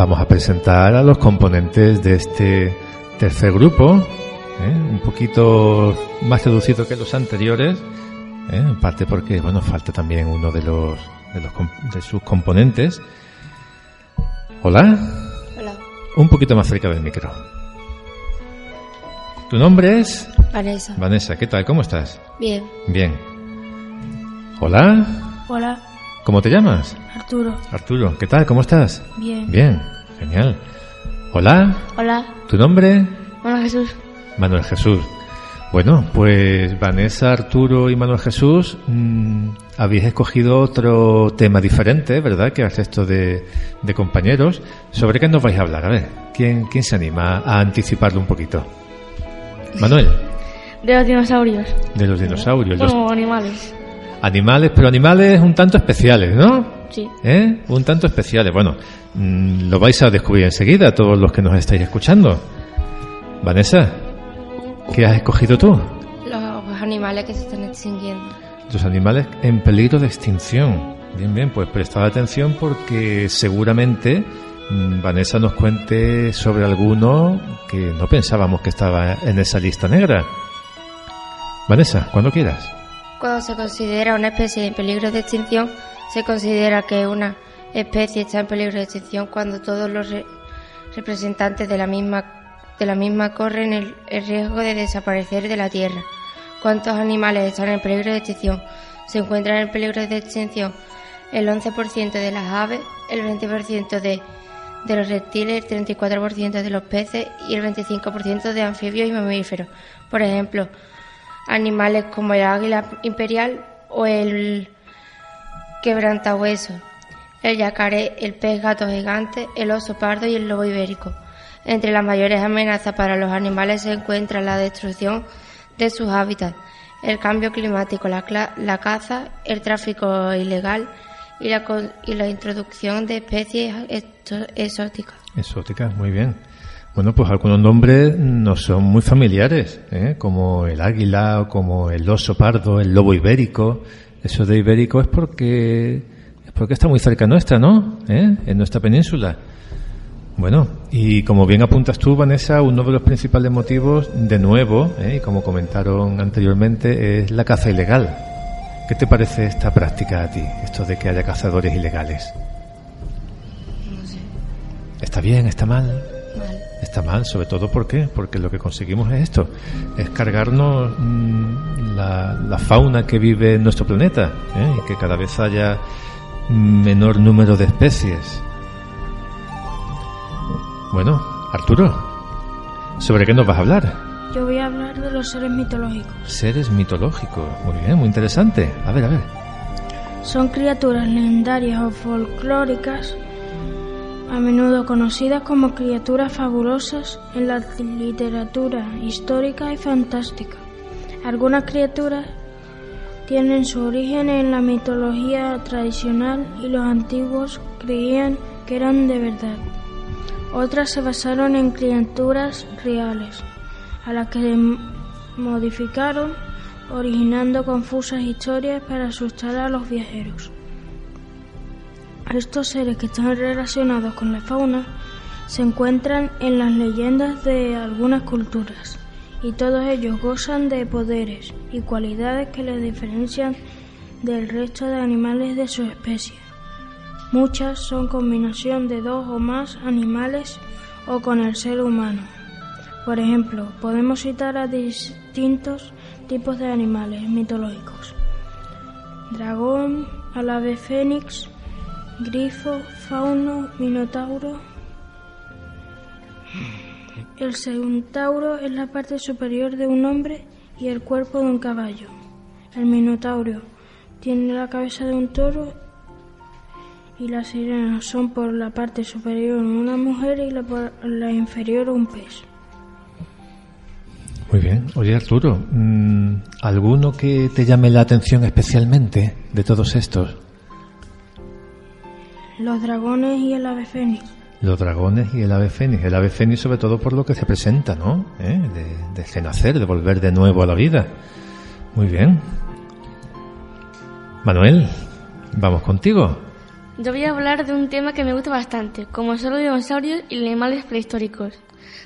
Vamos a presentar a los componentes de este tercer grupo, ¿eh? un poquito más reducido que los anteriores, ¿eh? en parte porque bueno falta también uno de los de, los, de sus componentes. Hola. Hola. Un poquito más cerca del micro. ¿Tu nombre es? Vanessa. Vanessa, ¿qué tal? ¿Cómo estás? Bien. Bien. Hola. Hola. ¿Cómo te llamas? Arturo. Arturo, ¿qué tal? ¿Cómo estás? Bien. Bien, genial. Hola. Hola. ¿Tu nombre? Manuel Jesús. Manuel Jesús. Bueno, pues Vanessa, Arturo y Manuel Jesús, mmm, habéis escogido otro tema diferente, ¿verdad? Que al resto de, de, compañeros. ¿Sobre qué nos vais a hablar? A ver, ¿quién, quién se anima a anticiparlo un poquito? Manuel. De los dinosaurios. De los dinosaurios. Bueno, los... animales. Animales, pero animales un tanto especiales, ¿no? Sí. ¿Eh? Un tanto especiales. Bueno, mmm, lo vais a descubrir enseguida, todos los que nos estáis escuchando. Vanessa, ¿qué has escogido tú? Los animales que se están extinguiendo. Los animales en peligro de extinción. Bien, bien, pues prestad atención porque seguramente mmm, Vanessa nos cuente sobre alguno que no pensábamos que estaba en esa lista negra. Vanessa, cuando quieras. Cuando se considera una especie en peligro de extinción, se considera que una especie está en peligro de extinción cuando todos los re representantes de la misma de la misma corren el, riesgo de desaparecer de la Tierra. ¿Cuántos animales están en peligro de extinción? Se encuentran en peligro de extinción el 11% de las aves, el 20% de, de los reptiles, el 34% de los peces y el 25% de anfibios y mamíferos. Por ejemplo, animales como el águila imperial o el quebrantahueso, el yacaré, el pez gato gigante, el oso pardo y el lobo ibérico. Entre las mayores amenazas para los animales se encuentra la destrucción de sus hábitats, el cambio climático, la, la caza, el tráfico ilegal y la, y la introducción de especies exóticas. Exóticas, muy bien. Bueno, pues algunos nombres no son muy familiares, ¿eh? como el águila, como el oso pardo, el lobo ibérico. Eso de ibérico es porque, es porque está muy cerca nuestra, ¿no? ¿Eh? En nuestra península. Bueno, y como bien apuntas tú, Vanessa, uno de los principales motivos, de nuevo, ¿eh? y como comentaron anteriormente, es la caza ilegal. ¿Qué te parece esta práctica a ti, esto de que haya cazadores ilegales? No sé. ¿Está bien? ¿Está mal? Mal. Está mal, sobre todo ¿por qué? Porque lo que conseguimos es esto, es cargarnos mmm, la, la, fauna que vive en nuestro planeta ¿eh? y que cada vez haya menor número de especies. Bueno, Arturo, ¿sobre qué nos vas a hablar? Yo voy a hablar de los seres mitológicos. Seres mitológicos, muy bien, muy interesante. A ver, a ver. Son criaturas legendarias o folclóricas, a menudo conocidas como criaturas fabulosas en la literatura histórica y fantástica. Algunas criaturas tienen su origen en la mitología tradicional y los antiguos creían que eran de verdad. Otras se basaron en criaturas reales, a las que modificaron, originando confusas historias para asustar a los viajeros. Estos seres que están relacionados con la fauna se encuentran en las leyendas de algunas culturas y todos ellos gozan de poderes y cualidades que les diferencian del resto de animales de su especie. Muchas son combinación de dos o más animales o con el ser humano. Por ejemplo, podemos citar a distintos tipos de animales mitológicos. Dragón, ave fénix, grifo, fauno, minotauro. El centauro es la parte superior de un hombre y el cuerpo de un caballo. El Minotauro tiene la cabeza de un toro y las sirenas son por la parte superior una mujer y la, por la inferior un pez. Muy bien. Oye, Arturo, mm, ¿alguno que te llame la atención especialmente de todos estos? Los dragones y el ave fénix. Los dragones y el ave fénix. El ave fénix sobre todo por lo que se presenta, ¿no? ¿Eh? De, de renacer, de volver de nuevo a la vida. Muy bien. Manuel, vamos contigo. Yo voy a hablar de un tema que me gusta bastante, como son los dinosaurios y los animales prehistóricos.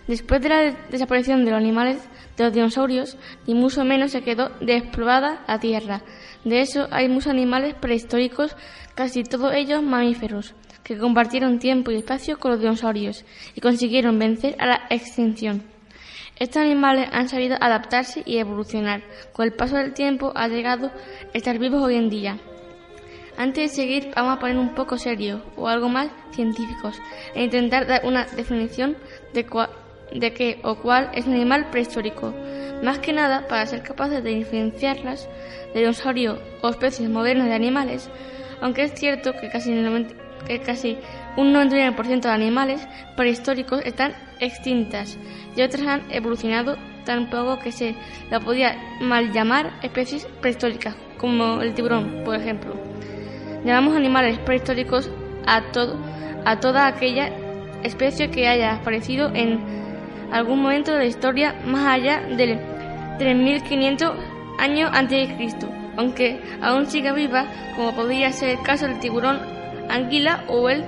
Después de la desaparición de los animales de dinosaurios, ni mucho menos se quedó despoblada la Tierra. De eso hay muchos animales prehistóricos, casi todos ellos mamíferos, que compartieron tiempo y espacio con los dinosaurios y consiguieron vencer a la extinción. Estos animales han sabido adaptarse y evolucionar. Con el paso del tiempo ha llegado a estar vivos hoy en día. Antes de seguir, vamos a poner un poco serio o algo más científicos e intentar dar una definición de, de qué o cuál es un animal prehistórico. Más que nada, para ser capaces de diferenciarlas de dinosaurio o especies modernas de animales, aunque es cierto que casi, que casi un 99% de animales prehistóricos están extintas y otras han evolucionado tan poco que se la podía mal llamar especies prehistóricas, como el tiburón, por ejemplo. Llamamos animales prehistóricos a, todo, a toda aquella especie que haya aparecido en algún momento de la historia más allá del 3500 años antes de Cristo, aunque aún siga viva, como podría ser el caso del tiburón anguila o el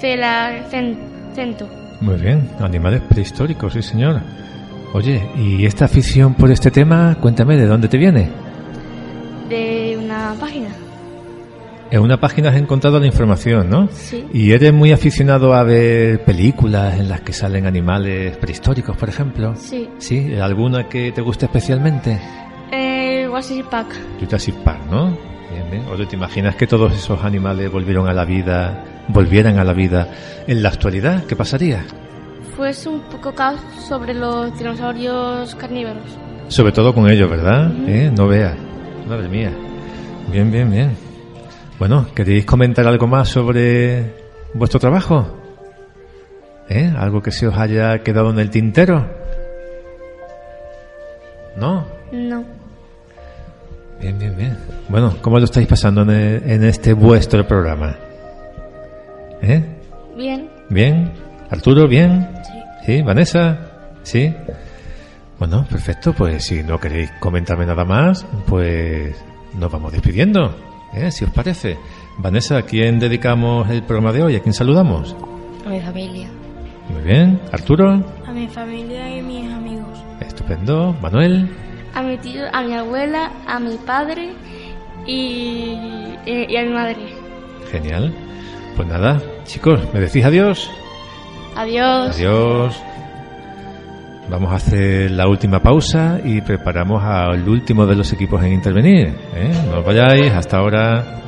celacento. Muy bien, animales prehistóricos, sí señor. Oye, ¿y esta afición por este tema, cuéntame, ¿de dónde te viene? De una página. En una página has encontrado la información, ¿no? Sí. ¿Y eres muy aficionado a ver películas en las que salen animales prehistóricos, por ejemplo? Sí. ¿Sí? ¿Alguna que te guste especialmente? Eh, Jurassic Park. Jurassic Park, ¿no? Bien, bien. Oye, ¿te imaginas que todos esos animales volvieron a la vida, volvieran a la vida en la actualidad? ¿Qué pasaría? Pues un poco caos sobre los dinosaurios carnívoros. Sobre todo con ellos, ¿verdad? ¿Eh? No veas. Madre mía. Bien, bien, bien. Bueno, ¿queréis comentar algo más sobre vuestro trabajo? ¿Eh? ¿Algo que se os haya quedado en el tintero? ¿No? No. Bien, bien, bien. Bueno, ¿cómo lo estáis pasando en, el- en este vuestro programa? ¿Eh? Bien. ¿Bien? ¿Arturo, bien? Sí. ¿Sí? ¿Vanessa? ¿Sí? Bueno, perfecto. Pues si no queréis comentarme nada más, pues nos vamos despidiendo. ¿Eh? Si os parece. Vanessa, ¿a quién dedicamos el programa de hoy? ¿A quién saludamos? A mi familia. Muy bien. ¿Arturo? A mi familia y mis amigos. Estupendo. ¿Manuel? A mi tío, a mi abuela, a mi padre y, y- y a mi madre. Genial. Pues nada, chicos, ¿me decís adiós? Adiós. Adiós. Vamos a hacer la última pausa y preparamos al último de los equipos en intervenir. ¿eh? No os vayáis, hasta ahora.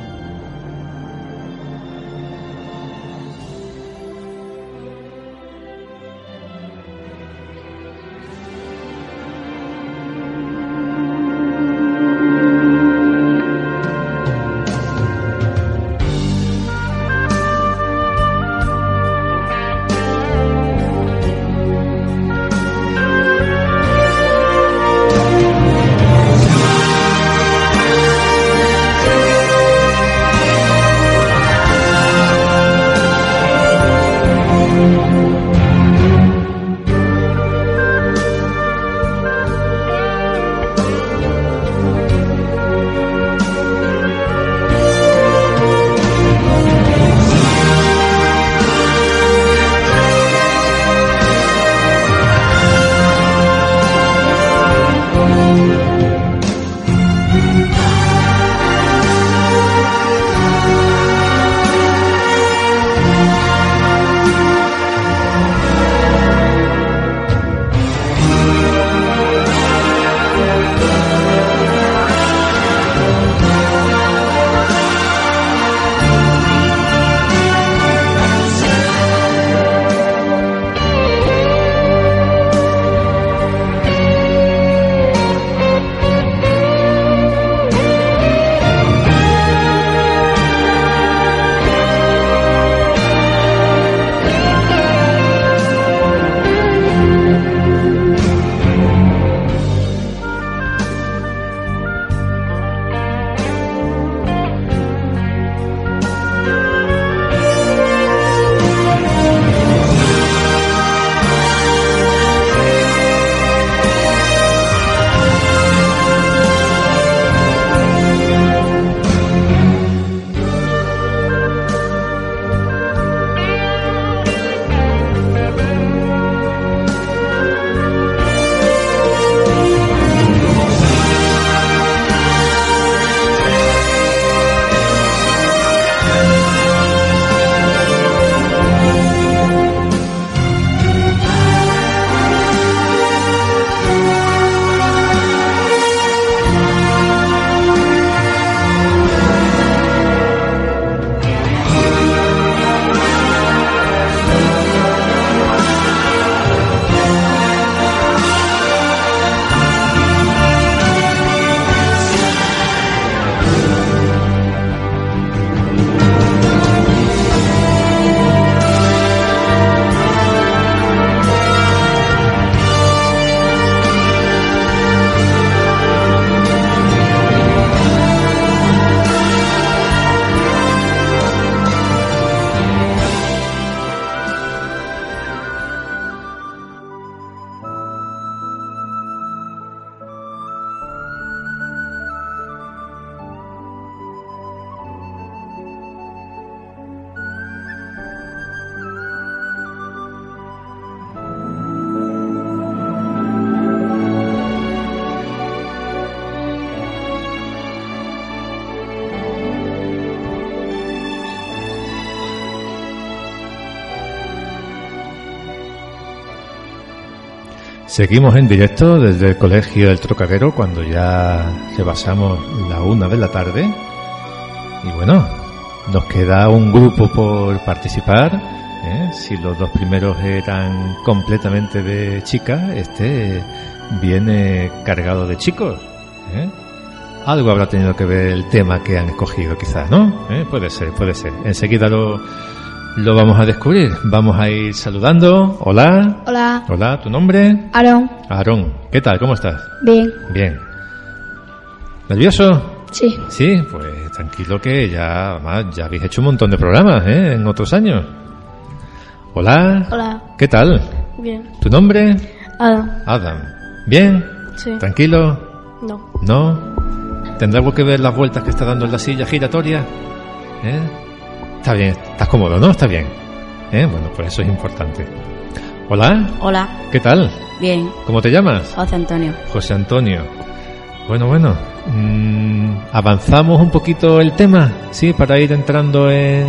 Seguimos en directo desde el Colegio del Trocadero cuando ya rebasamos la una de la tarde. Y bueno, nos queda un grupo por participar. ¿eh? Si los dos primeros eran completamente de chicas, este viene cargado de chicos. ¿eh? Algo habrá tenido que ver el tema que han escogido, quizás, ¿no? ¿Eh? Puede ser, puede ser. Enseguida lo, lo vamos a descubrir. Vamos a ir saludando. Hola. Hola. Hola, ¿tu nombre? Aarón. Aarón. ¿Qué tal? ¿Cómo estás? Bien. Bien. ¿Nervioso? Sí. Sí, pues tranquilo que ya, además, ya habéis hecho un montón de programas, ¿eh? En otros años. Hola. Hola. ¿Qué tal? Bien. ¿Tu nombre? Adam. Adam. ¿Bien? Sí. ¿Tranquilo? No. ¿No? ¿Tendrá algo que ver las vueltas que está dando en la silla giratoria? ¿Eh? Está bien, estás cómodo, ¿no? Está bien. ¿Eh? Bueno, pues eso es importante. Hola. Hola. ¿Qué tal? Bien. ¿Cómo te llamas? José Antonio. José Antonio. Bueno, bueno. Mm, ¿Avanzamos un poquito el tema? ¿Sí? Para ir entrando en,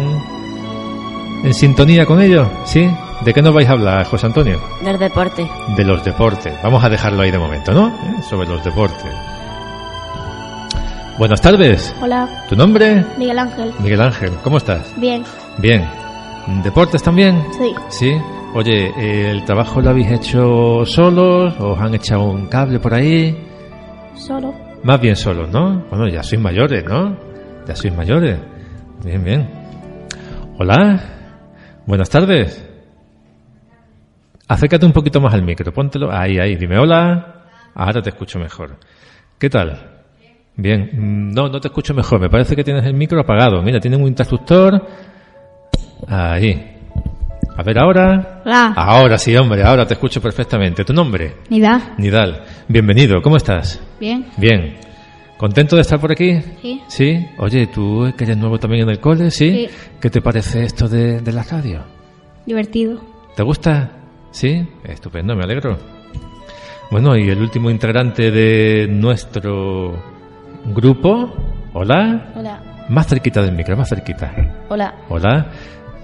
en sintonía con ello. ¿Sí? ¿De qué nos vais a hablar, José Antonio? Del deporte. De los deportes. Vamos a dejarlo ahí de momento, ¿no? ¿Eh? Sobre los deportes. Buenas tardes. Hola. ¿Tu nombre? Miguel Ángel. Miguel Ángel. ¿Cómo estás? Bien. Bien. ¿Deportes también? Sí. Sí. Oye, ¿el trabajo lo habéis hecho solos? ¿Os han echado un cable por ahí? Solo. Más bien solos, ¿no? Bueno, ya sois mayores, ¿no? Ya sois mayores. Bien, bien. Hola. Buenas tardes. Acércate un poquito más al micro, póntelo. Ahí, ahí. Dime hola. Ahora te escucho mejor. ¿Qué tal? Bien. Mm, No, no te escucho mejor. Me parece que tienes el micro apagado. Mira, tiene un interruptor. Ahí. A ver ahora. Hola. Ahora sí, hombre. Ahora te escucho perfectamente. ¿Tu nombre? Nida. Nidal. Bienvenido. ¿Cómo estás? Bien. Bien. ¿Contento de estar por aquí? Sí. Sí. Oye, tú que eres nuevo también en el cole, ¿sí? Sí. ¿Qué te parece esto de, de la radio? Divertido. ¿Te gusta? Sí. Estupendo, me alegro. Bueno, y el último integrante de nuestro grupo. Hola. Hola. Más cerquita del micro, más cerquita. Hola. Hola.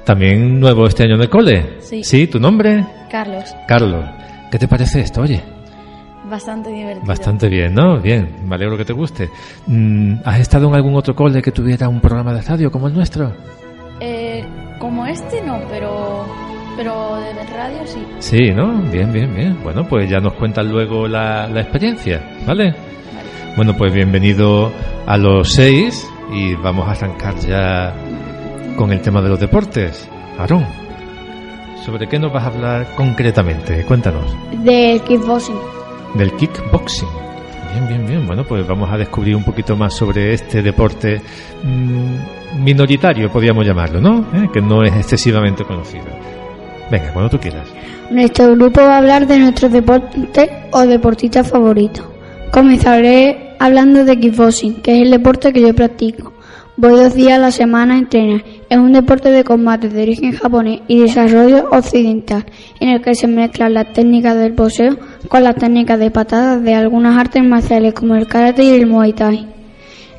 También nuevo este año el cole. Sí. ¿Sí? ¿Tu nombre? Carlos. Carlos. ¿Qué te parece esto? Oye. Bastante divertido. Bastante bien, ¿no? Bien, me alegro que te guste. Mm, ¿Has estado en algún otro cole que tuviera un programa de radio como el nuestro? Eh, como este no, pero pero de radio sí. Sí, ¿no? Bien, bien, bien. Bueno, pues ya nos cuentan luego la, la experiencia, ¿vale? Bueno, pues bienvenido a los seis y vamos a arrancar ya con el tema de los deportes. Aarón, ¿sobre qué nos vas a hablar concretamente? Cuéntanos. Del kickboxing. Del kickboxing. Bien, bien, bien. Bueno, pues vamos a descubrir un poquito más sobre este deporte mm, minoritario, podríamos llamarlo, ¿no? ¿Eh? Que no es excesivamente conocido. Venga, cuando tú quieras. Nuestro grupo va a hablar de nuestro deporte o deportista favorito. Comenzaré hablando de kickboxing, que es el deporte que yo practico. Voy dos días a la semana a entrenar. Es un deporte de combate de origen japonés y desarrollo occidental, en el que se mezclan las técnicas del boxeo con las técnicas de patadas de algunas artes marciales como el karate y el muay thai.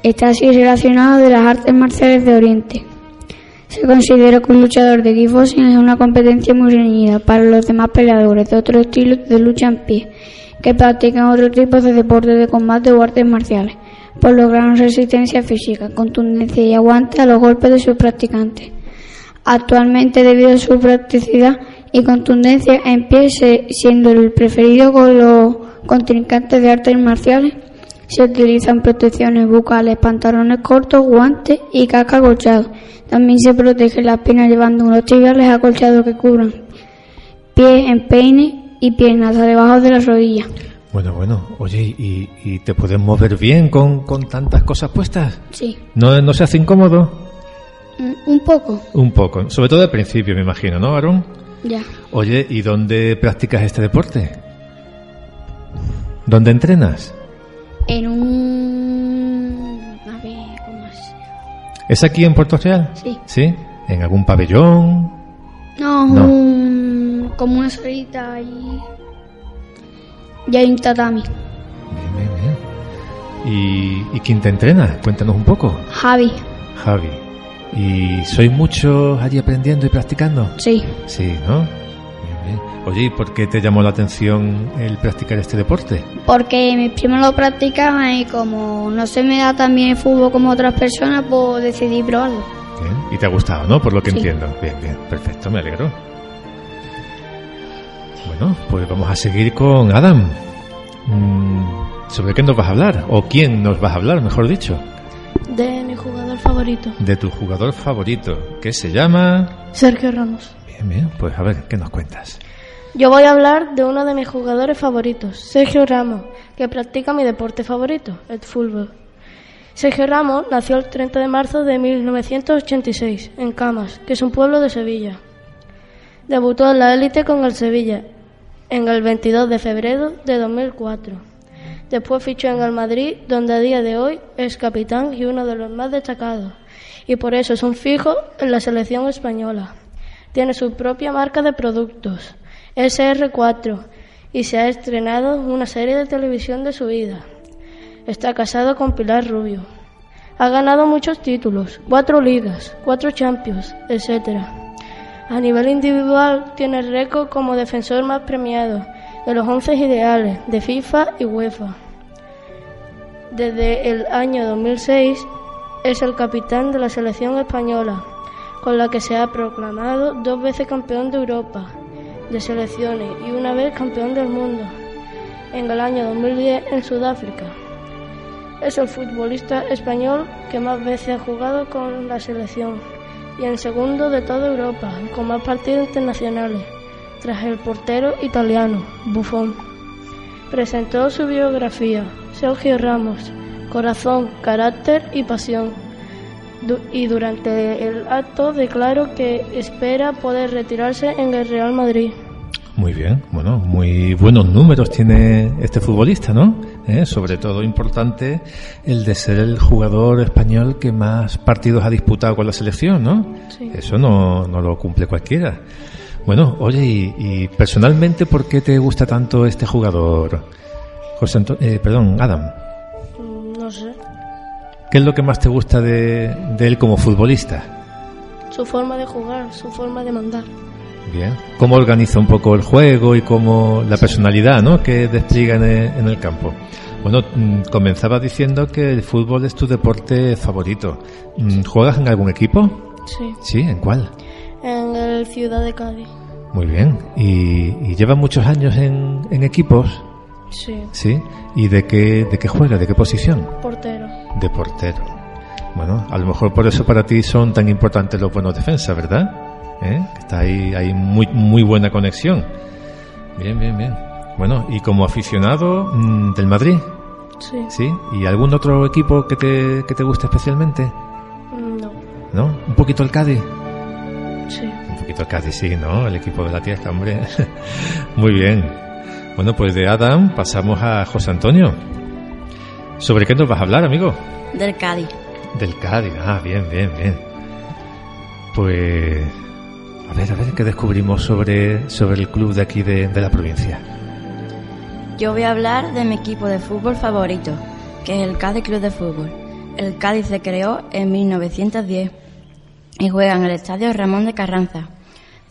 Está así relacionado de las artes marciales de Oriente. Se considera que un luchador de kickboxing es una competencia muy reñida para los demás peleadores de otros estilos de lucha en pie, que practican otro tipo de deportes de combate o artes marciales, por lograr resistencia física, contundencia y aguante a los golpes de sus practicantes. Actualmente, debido a su practicidad y contundencia en pie, se- siendo el preferido con los contrincantes de artes marciales, se utilizan protecciones bucales, pantalones cortos, guantes y casca acolchado. También se protege las piernas llevando unos tibiales acolchados que cubran pies, empeine y piernas debajo de las rodillas. Bueno, bueno. Oye, ¿y, y te puedes mover bien con, con tantas cosas puestas? Sí, ¿No, ¿No se hace incómodo? Mm, un poco, Un poco. Sobre todo al principio, me imagino, ¿no, Aaron? ya. Oye, ¿y dónde practicas este deporte? ¿Dónde entrenas? En un... A ver, ¿cómo es? ¿Es aquí en Puerto Real? Sí. ¿Sí? ¿En algún pabellón? No, No. Como una salita ahí. Y hay un tatami. Bien, bien. ¿Y, ¿Y quién te entrena? Cuéntanos un poco. Javi, Javi. ¿Y sois muchos allí aprendiendo y practicando? sí. Sí, ¿no? Bien, bien. Oye, ¿y por qué te llamó la atención el practicar este deporte? Porque mis primos lo practicaban y como no se me da tan bien el fútbol como otras personas, pues decidí probarlo. Bien. Y te ha gustado, ¿no? Por lo que Sí. entiendo. Bien, bien. Perfecto, me alegro. Bueno, pues vamos a seguir con Adam. Mm, ¿Sobre qué nos vas a hablar? ¿O quién nos vas a hablar, mejor dicho? De mi jugador favorito, De tu jugador favorito, que se llama... Sergio Ramos. Bien, bien. Pues a ver, ¿qué nos cuentas? Yo voy a hablar de uno de mis jugadores favoritos, Sergio Ramos, que practica mi deporte favorito, el fútbol. Sergio Ramos nació el 30 de marzo de 1986 en Camas, que es un pueblo de Sevilla. Debutó en la élite con el Sevilla en el 22 de febrero de 2004. Después fichó en el Madrid, donde a día de hoy es capitán y uno de los más destacados, y por eso es un fijo en la selección española. Tiene su propia marca de productos, SR4, y se ha estrenado una serie de televisión de su vida. Está casado con Pilar Rubio. Ha ganado muchos títulos, cuatro ligas, cuatro champions, etc. A nivel individual tiene récord como defensor más premiado de los 11 ideales de FIFA y UEFA. Desde el año 2006 es el capitán de la selección española, con la que se ha proclamado dos veces campeón de Europa de selecciones y una vez campeón del mundo en el año 2010 en Sudáfrica. Es el futbolista español que más veces ha jugado con la selección y en segundo de toda Europa, con más partidos internacionales, tras el portero italiano Buffon. Presentó su biografía, Sergio Ramos, Corazón, Carácter y Pasión. Y durante el acto declaró que espera poder retirarse en el Real Madrid. Muy bien, bueno, muy buenos números tiene este futbolista, ¿no? Eh, Sobre todo importante el de ser el jugador español que más partidos ha disputado con la selección, ¿no? Sí. Eso no, no lo cumple cualquiera. Bueno, oye, y, y personalmente, ¿por qué te gusta tanto este jugador? José Anto- eh, perdón, Adam. Mm, No sé. ¿Qué es lo que más te gusta de, de él como futbolista? Su forma de jugar, su forma de mandar. Bien. ¿Cómo organiza un poco el juego y cómo la personalidad ¿no? que despliega en el, campo? Bueno, mm, comenzaba diciendo que el fútbol es tu deporte favorito. Mm, ¿Juegas en algún equipo? Sí. Sí, ¿en cuál? En el Ciudad de Cádiz. Muy bien. ¿Y, y llevas muchos años en, en equipos? Sí. Sí. ¿Y de qué, de qué juega? ¿De qué posición? Portero. De portero. Bueno, a lo mejor por eso para ti son tan importantes los buenos defensas, ¿verdad? ¿Eh? Está ahí, hay muy, muy buena conexión. Bien, bien, bien. Bueno, y como aficionado mm, del Madrid, Sí. ¿sí? ¿Y algún otro equipo que te, que te guste especialmente? Mm, No. ¿No? ¿Un poquito el Cádiz? Sí. Un poquito el Cádiz, sí, ¿no? El equipo de la tierra, hombre. Muy bien. Bueno, pues de Adam pasamos a José Antonio. ¿Sobre qué nos vas a hablar, amigo? Del Cádiz. Del Cádiz, ah, bien, bien, bien. Pues. A ver, a ver, ¿qué descubrimos sobre, sobre el club de aquí de, de la provincia? Yo voy a hablar de mi equipo de fútbol favorito, que es el Cádiz Club de Fútbol. El Cádiz se creó en 1910 y juega en el Estadio Ramón de Carranza.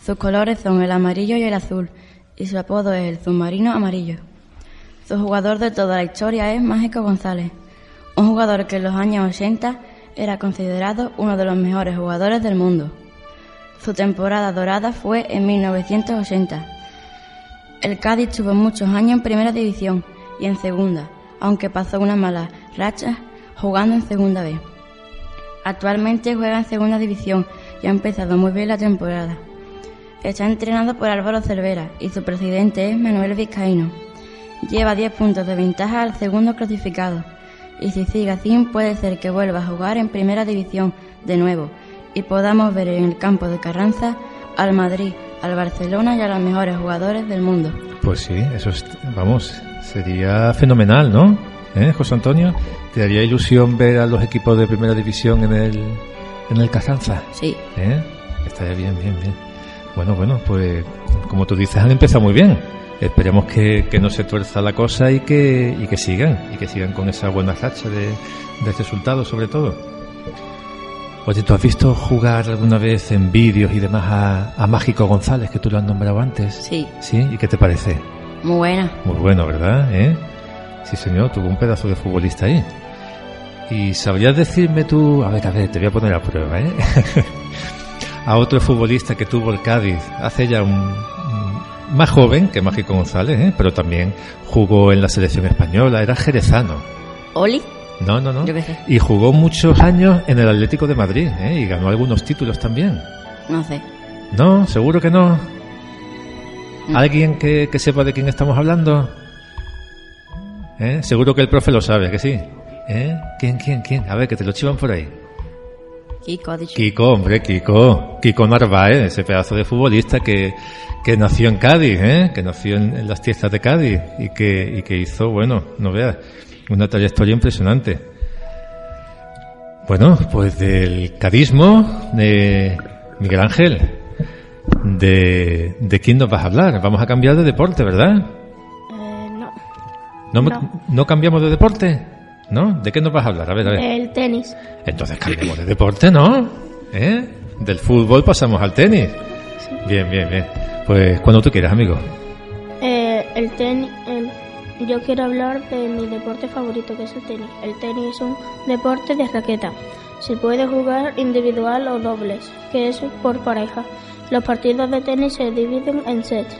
Sus colores son el amarillo y el azul, y su apodo es el submarino amarillo. Su jugador de toda la historia es Mágico González, un jugador que en los años 80 era considerado uno de los mejores jugadores del mundo. Su temporada dorada fue en 1980. El Cádiz tuvo muchos años en primera división y en segunda, aunque pasó una mala racha jugando en segunda B. Actualmente juega en segunda división y ha empezado muy bien la temporada. Está entrenado por Álvaro Cervera y su presidente es Manuel Vizcaíno. Lleva 10 puntos de ventaja al segundo clasificado y si sigue así puede ser que vuelva a jugar en primera división de nuevo y podamos ver en el campo de Carranza al Madrid, al Barcelona y a los mejores jugadores del mundo. Pues sí, eso es, vamos, sería fenomenal, ¿no? ¿Eh, José Antonio? ¿Te daría ilusión ver a los equipos de primera división en el, en el Carranza? Sí. ¿Eh? Estaría bien, bien, bien. Bueno, bueno, pues como tú dices, han empezado muy bien. Esperemos que, que no se tuerza la cosa y que, y que sigan, y que sigan con esa buena racha de, de resultados sobre todo. Oye, ¿tú has visto jugar alguna vez en vídeos y demás a, a Mágico González, que tú lo has nombrado antes? Sí. ¿Sí? ¿Y qué te parece? Muy buena. Muy bueno, ¿verdad? ¿Eh? Sí, señor, tuvo un pedazo de futbolista ahí. ¿Y sabrías decirme tú, a ver, a ver, te voy a poner a prueba, ¿eh? a otro futbolista que tuvo el Cádiz hace ya un, más joven que Mágico González, ¿eh? pero también jugó en la selección española, era jerezano. ¿Oli? No, no, no. Yo qué sé. Y jugó muchos años en el Atlético de Madrid ¿eh? y ganó algunos títulos también. No sé. No, seguro que no. Mm. ¿Alguien que, que sepa de quién estamos hablando? ¿Eh? Seguro que el profe lo sabe, que sí. ¿Eh? ¿Quién, quién, quién? A ver, que te lo chivan por ahí. Kiko ha dicho. Kiko, hombre, Kiko. Kiko Narváez, ese pedazo de futbolista que, que nació en Cádiz, ¿eh? que nació en, en las tierras de Cádiz y que, y que hizo, bueno, no veas, una trayectoria impresionante. Bueno, pues del cadismo de Miguel Ángel, de, ¿de quién nos vas a hablar? Vamos a cambiar de deporte, ¿verdad? Eh, no. ¿No, me- No. ¿No cambiamos de deporte? ¿No? ¿De qué nos vas a hablar? A ver, a ver. El tenis. Entonces cambiemos de deporte, ¿no? ¿Eh? Del fútbol pasamos al tenis. Bien, bien, bien. Pues cuando tú quieras, amigo. Eh, el tenis. El, yo quiero hablar de mi deporte favorito, que es el tenis. El tenis es un deporte de raqueta. Se puede jugar individual o dobles, que es por pareja. Los partidos de tenis se dividen en sets.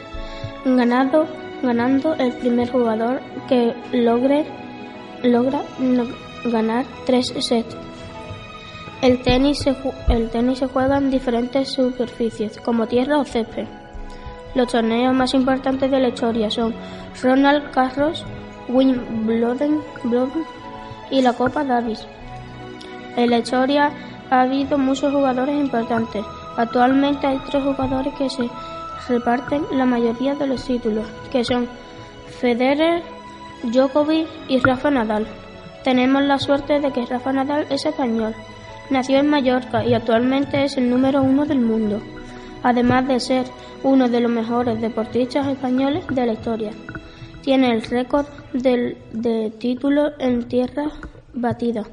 Ganado, ganando el primer jugador que logre logra ganar tres sets. El tenis, se, el tenis se juega en diferentes superficies, como tierra o césped. Los torneos más importantes de la historia son Ronald Wimbledon Wimbledon y la Copa Davis. En la historia ha habido muchos jugadores importantes. Actualmente hay tres jugadores que se reparten la mayoría de los títulos, que son Federer, Djokovic y Rafa Nadal. Tenemos la suerte de que Rafa Nadal es español. Nació en Mallorca y actualmente es el número uno del mundo, además de ser uno de los mejores deportistas españoles de la historia. Tiene el récord del- de títulos en tierra batida.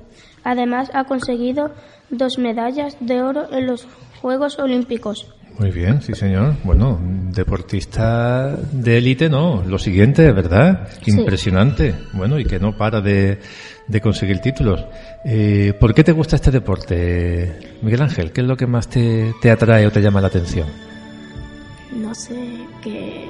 Además ha conseguido dos medallas de oro en los Juegos Olímpicos. Muy bien, sí, señor. Bueno, deportista de élite, no. Lo siguiente, ¿verdad? Sí. Impresionante. Bueno, y que no para de, de conseguir títulos. Eh, ¿Por qué te gusta este deporte, Miguel Ángel? ¿Qué es lo que más te, te atrae o te llama la atención? No sé qué.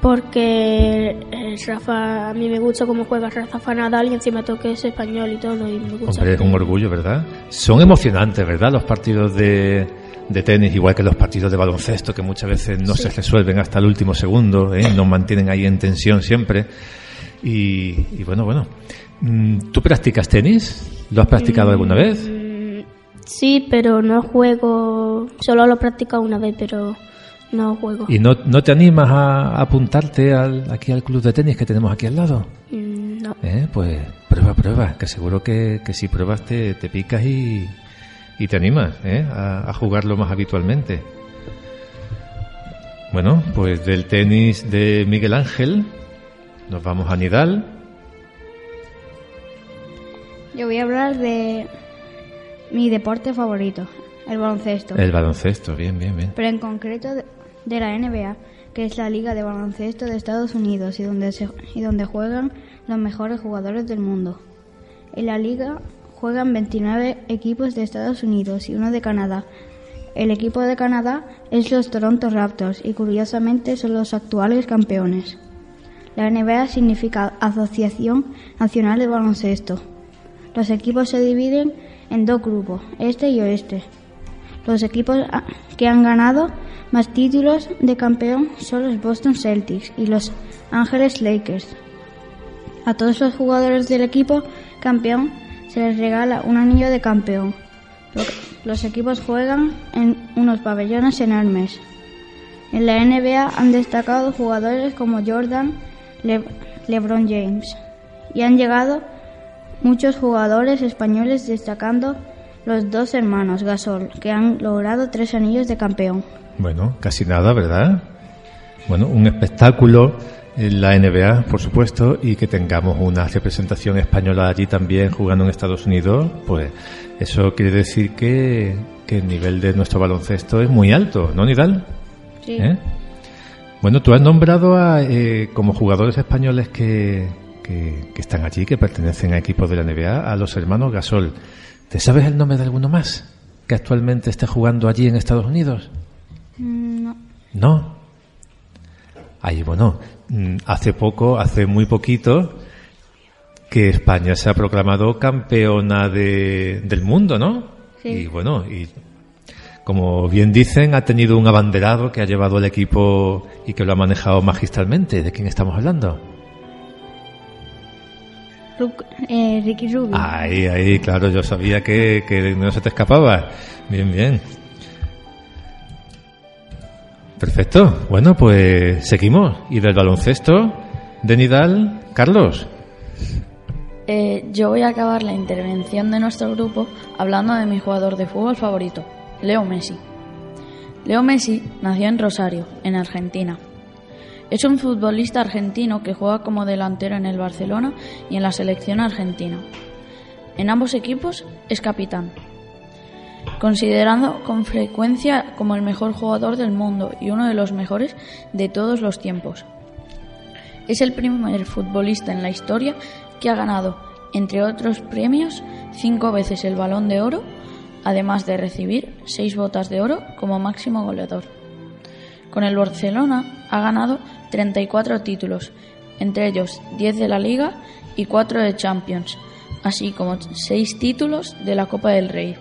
Porque eh, Rafa, a mí me gusta cómo juega Rafa Nadal y encima toque es español y todo y me gusta. Hombre, es un orgullo, ¿verdad? Son emocionantes, ¿verdad? Los partidos de, de tenis, igual que los partidos de baloncesto, que muchas veces no Sí. se resuelven hasta el último segundo, ¿eh? nos mantienen ahí en tensión siempre. Y, y bueno, bueno. Mm, ¿Tú practicas tenis? ¿Lo has practicado alguna vez? Mm, Sí, pero no juego. Solo lo he practicado una vez, pero no juego. ¿Y no, no te animas a, a apuntarte al, aquí al club de tenis que tenemos aquí al lado? Mm, No. ¿Eh? Pues prueba, prueba, que seguro que, que si pruebas te, te picas y, y te animas ¿eh? a, a jugarlo más habitualmente. Bueno, pues del tenis de Miguel Ángel nos vamos a Nidal. Yo voy a hablar de mi deporte favorito, el baloncesto. El baloncesto, bien, bien, bien. Pero en concreto de, de la NBA, que es la liga de baloncesto de Estados Unidos y donde, se, y donde juegan los mejores jugadores del mundo. En la liga juegan 29 equipos de Estados Unidos y uno de Canadá. El equipo de Canadá es los Toronto Raptors y curiosamente son los actuales campeones. La NBA significa Asociación Nacional de Baloncesto. Los equipos se dividen en dos grupos, este y oeste. Los equipos que han ganado más títulos de campeón son los Boston Celtics y los Angeles Lakers. A todos los jugadores del equipo campeón se les regala un anillo de campeón. Lo- Los equipos juegan en unos pabellones enormes. En la NBA han destacado jugadores como Jordan, Le- LeBron James y han llegado muchos jugadores españoles destacando los dos hermanos Gasol, que han logrado tres anillos de campeón. Bueno, casi nada, ¿verdad? bueno, un espectáculo la NBA, por supuesto, y que tengamos una representación española allí también jugando en Estados Unidos, pues eso quiere decir que, que el nivel de nuestro baloncesto es muy alto, ¿no, Nidal? Sí. ¿Eh? Bueno, tú has nombrado a, eh, como jugadores españoles que, que, que están allí, que pertenecen a equipos de la NBA, a los hermanos Gasol. ¿Te sabes el nombre de alguno más que actualmente esté jugando allí en Estados Unidos? Mm, No. No. Ahí, bueno, hace poco, hace muy poquito, que España se ha proclamado campeona de, del mundo, ¿no? Sí. Y bueno, y como bien dicen, ha tenido un abanderado que ha llevado el equipo y que lo ha manejado magistralmente. ¿De quién estamos hablando? Ruc- eh, Ricky Rubio. Ahí, ahí, claro, yo sabía que, que no se te escapaba. Bien, bien. Perfecto. Bueno, pues seguimos. Y del baloncesto, de Nidal, Carlos. Eh, yo voy a acabar la intervención de nuestro grupo hablando de mi jugador de fútbol favorito, Leo Messi. Leo Messi nació en Rosario, en Argentina. Es un futbolista argentino que juega como delantero en el Barcelona y en la selección argentina. En ambos equipos es capitán, considerando con frecuencia como el mejor jugador del mundo y uno de los mejores de todos los tiempos. Es el primer futbolista en la historia que ha ganado, entre otros premios, cinco veces el balón de oro, además de recibir seis botas de oro como máximo goleador. Con el Barcelona ha ganado 34 títulos, entre ellos 10 de la Liga y 4 de Champions, así como 6 títulos de la Copa del Rey.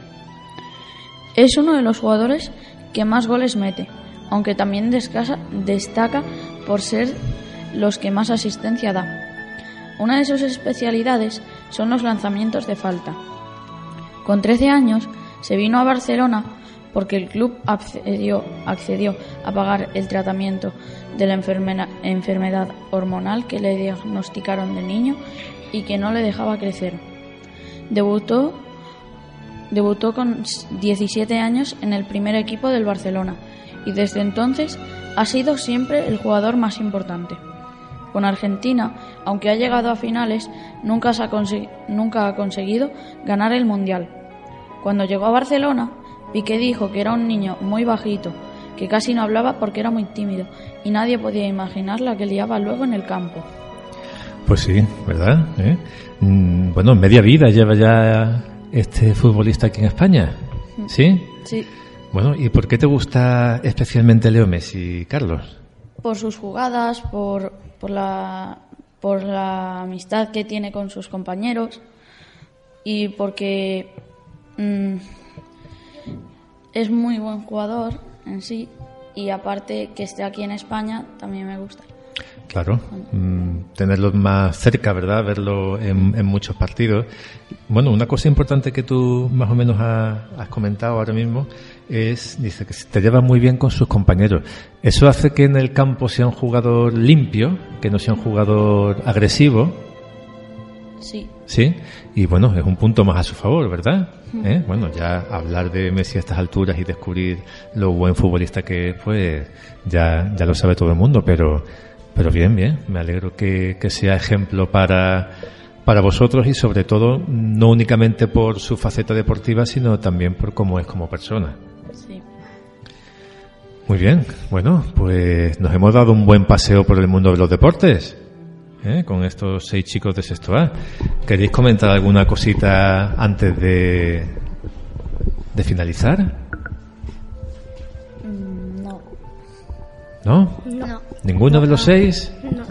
Es uno de los jugadores que más goles mete, aunque también descasa- destaca por ser los que más asistencia da. Una de sus especialidades son los lanzamientos de falta. Con 13 años se vino a Barcelona porque el club accedió, a pagar el tratamiento de la enfermedad hormonal que le diagnosticaron de niño y que no le dejaba crecer. Debutó, debutó con 17 años en el primer equipo del Barcelona y desde entonces ha sido siempre el jugador más importante. Con Argentina, aunque ha llegado a finales, nunca, ha conseguido ganar el Mundial. Cuando llegó a Barcelona, Piqué dijo que era un niño muy bajito, que casi no hablaba porque era muy tímido, y nadie podía imaginar la que liaba luego en el campo. Pues sí, ¿verdad? ¿Eh? Mm, Bueno, media vida lleva ya este futbolista aquí en España. ¿Sí? Sí, Bueno, ¿y por qué te gusta especialmente Leo Messi, Carlos? por sus jugadas, por, por, la, por la amistad que tiene con sus compañeros y porque mm, es muy buen jugador en sí y aparte que esté aquí en España también me gusta. Claro, mm, tenerlo más cerca, ¿verdad? Verlo en, en muchos partidos. Bueno, una cosa importante que tú más o menos ha- has comentado ahora mismo es, dice que te lleva muy bien con sus compañeros. Eso hace que en el campo sea un jugador limpio, que no sea un jugador agresivo, Sí, ¿sí? Y bueno, es un punto más a su favor, ¿verdad? Mm. ¿Eh? Bueno, ya hablar de Messi a estas alturas y descubrir lo buen futbolista que es, pues ya, ya lo sabe todo el mundo, pero, pero bien, bien, me alegro que, que sea ejemplo para, para vosotros y sobre todo no únicamente por su faceta deportiva, sino también por cómo es como persona. sí. Muy bien, bueno, pues nos hemos dado un buen paseo por el mundo de los deportes. ¿eh? Con estos seis chicos de sexto A. ¿Queréis comentar alguna cosita antes de, de finalizar? Mm, No. ¿No? No. ¿Ninguno de los seis? No.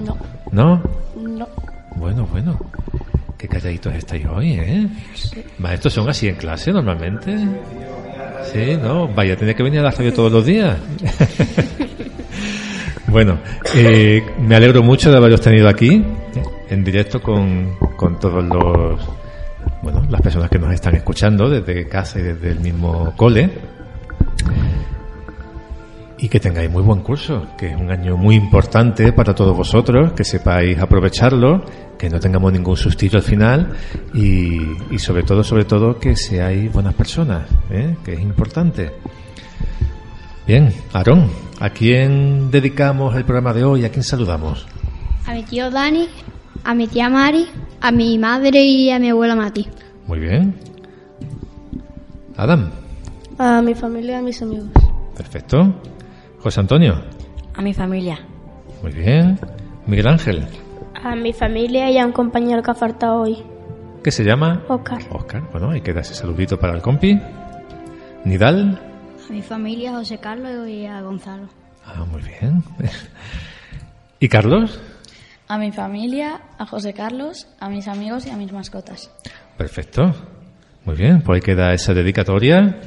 No. ¿No? No. Bueno, bueno. Qué calladitos estáis hoy, ¿eh? Maestros son así en clase normalmente. Sí, ¿no? Vaya, tiene que venir a la radio todos los días. bueno, eh, me alegro mucho de haberos tenido aquí, en directo con, con todos los, bueno, las personas que nos están escuchando desde casa y desde el mismo cole. Y que tengáis muy buen curso, que es un año muy importante para todos vosotros, que sepáis aprovecharlo, que no tengamos ningún sustillo al final y, y sobre todo, sobre todo, que seáis buenas personas, ¿eh? que es importante. Bien, Aarón, ¿A quién dedicamos el programa de hoy? ¿A quién saludamos? A mi tío Dani, a mi tía Mari, a mi madre y a mi abuela Mati. Muy bien. Adam. A mi familia y a mis amigos. Perfecto. José Antonio. A mi familia. Muy bien. Miguel Ángel. A mi familia y a un compañero que ha faltado hoy. ¿Qué se llama? Oscar. Oscar. Bueno, ahí queda ese saludito para el compi. Nidal. A mi familia, a José Carlos y a Gonzalo. Ah, muy bien. ¿Y Carlos? A mi familia, a José Carlos, a mis amigos y a mis mascotas. Perfecto. Muy bien, pues ahí queda esa dedicatoria.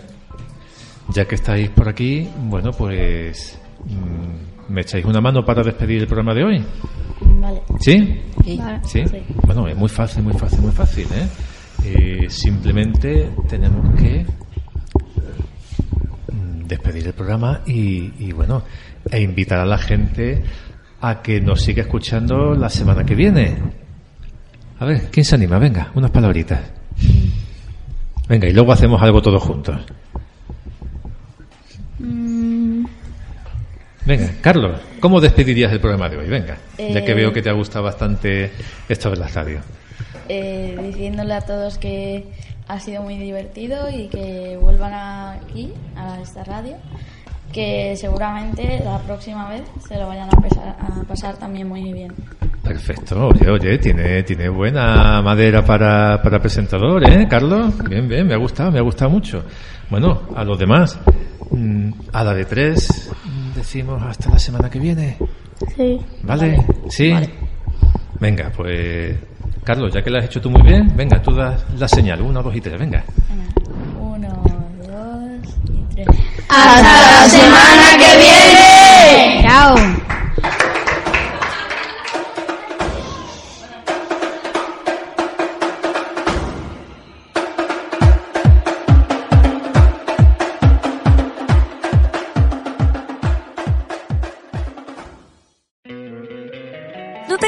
Ya que estáis por aquí, bueno, pues mm, me echáis una mano para despedir el programa de hoy. Vale. ¿Sí? Sí. Vale. ¿Sí? Bueno, es muy fácil, muy fácil, muy fácil, ¿eh? Eh, simplemente tenemos que mm, despedir el programa y, y, bueno, e invitar a la gente a que nos siga escuchando la semana que viene. A ver, ¿quién se anima? Venga, unas palabritas. Venga, y luego hacemos algo todos juntos. Venga, Carlos, ¿cómo despedirías el programa de hoy? Venga, ya que Eh, veo que te ha gustado bastante esto de la radio. eh, diciéndole a todos que ha sido muy divertido y que vuelvan aquí, a esta radio, que seguramente la próxima vez se lo vayan a, pesar- a pasar también muy bien. Perfecto, oye, oye, tiene, tiene buena madera para, para presentador, ¿eh, Carlos? Bien, bien, me ha gustado, me ha gustado mucho. Bueno, a los demás, mm, a la de tres, decimos hasta la semana que viene. Sí. ¿Vale? ¿Sí? Venga, pues, Carlos, ya que lo has hecho tú muy bien, venga, tú das la señal, uno, dos y tres, venga. Uno, dos y tres. ¡Hasta la semana que viene! ¡Chao!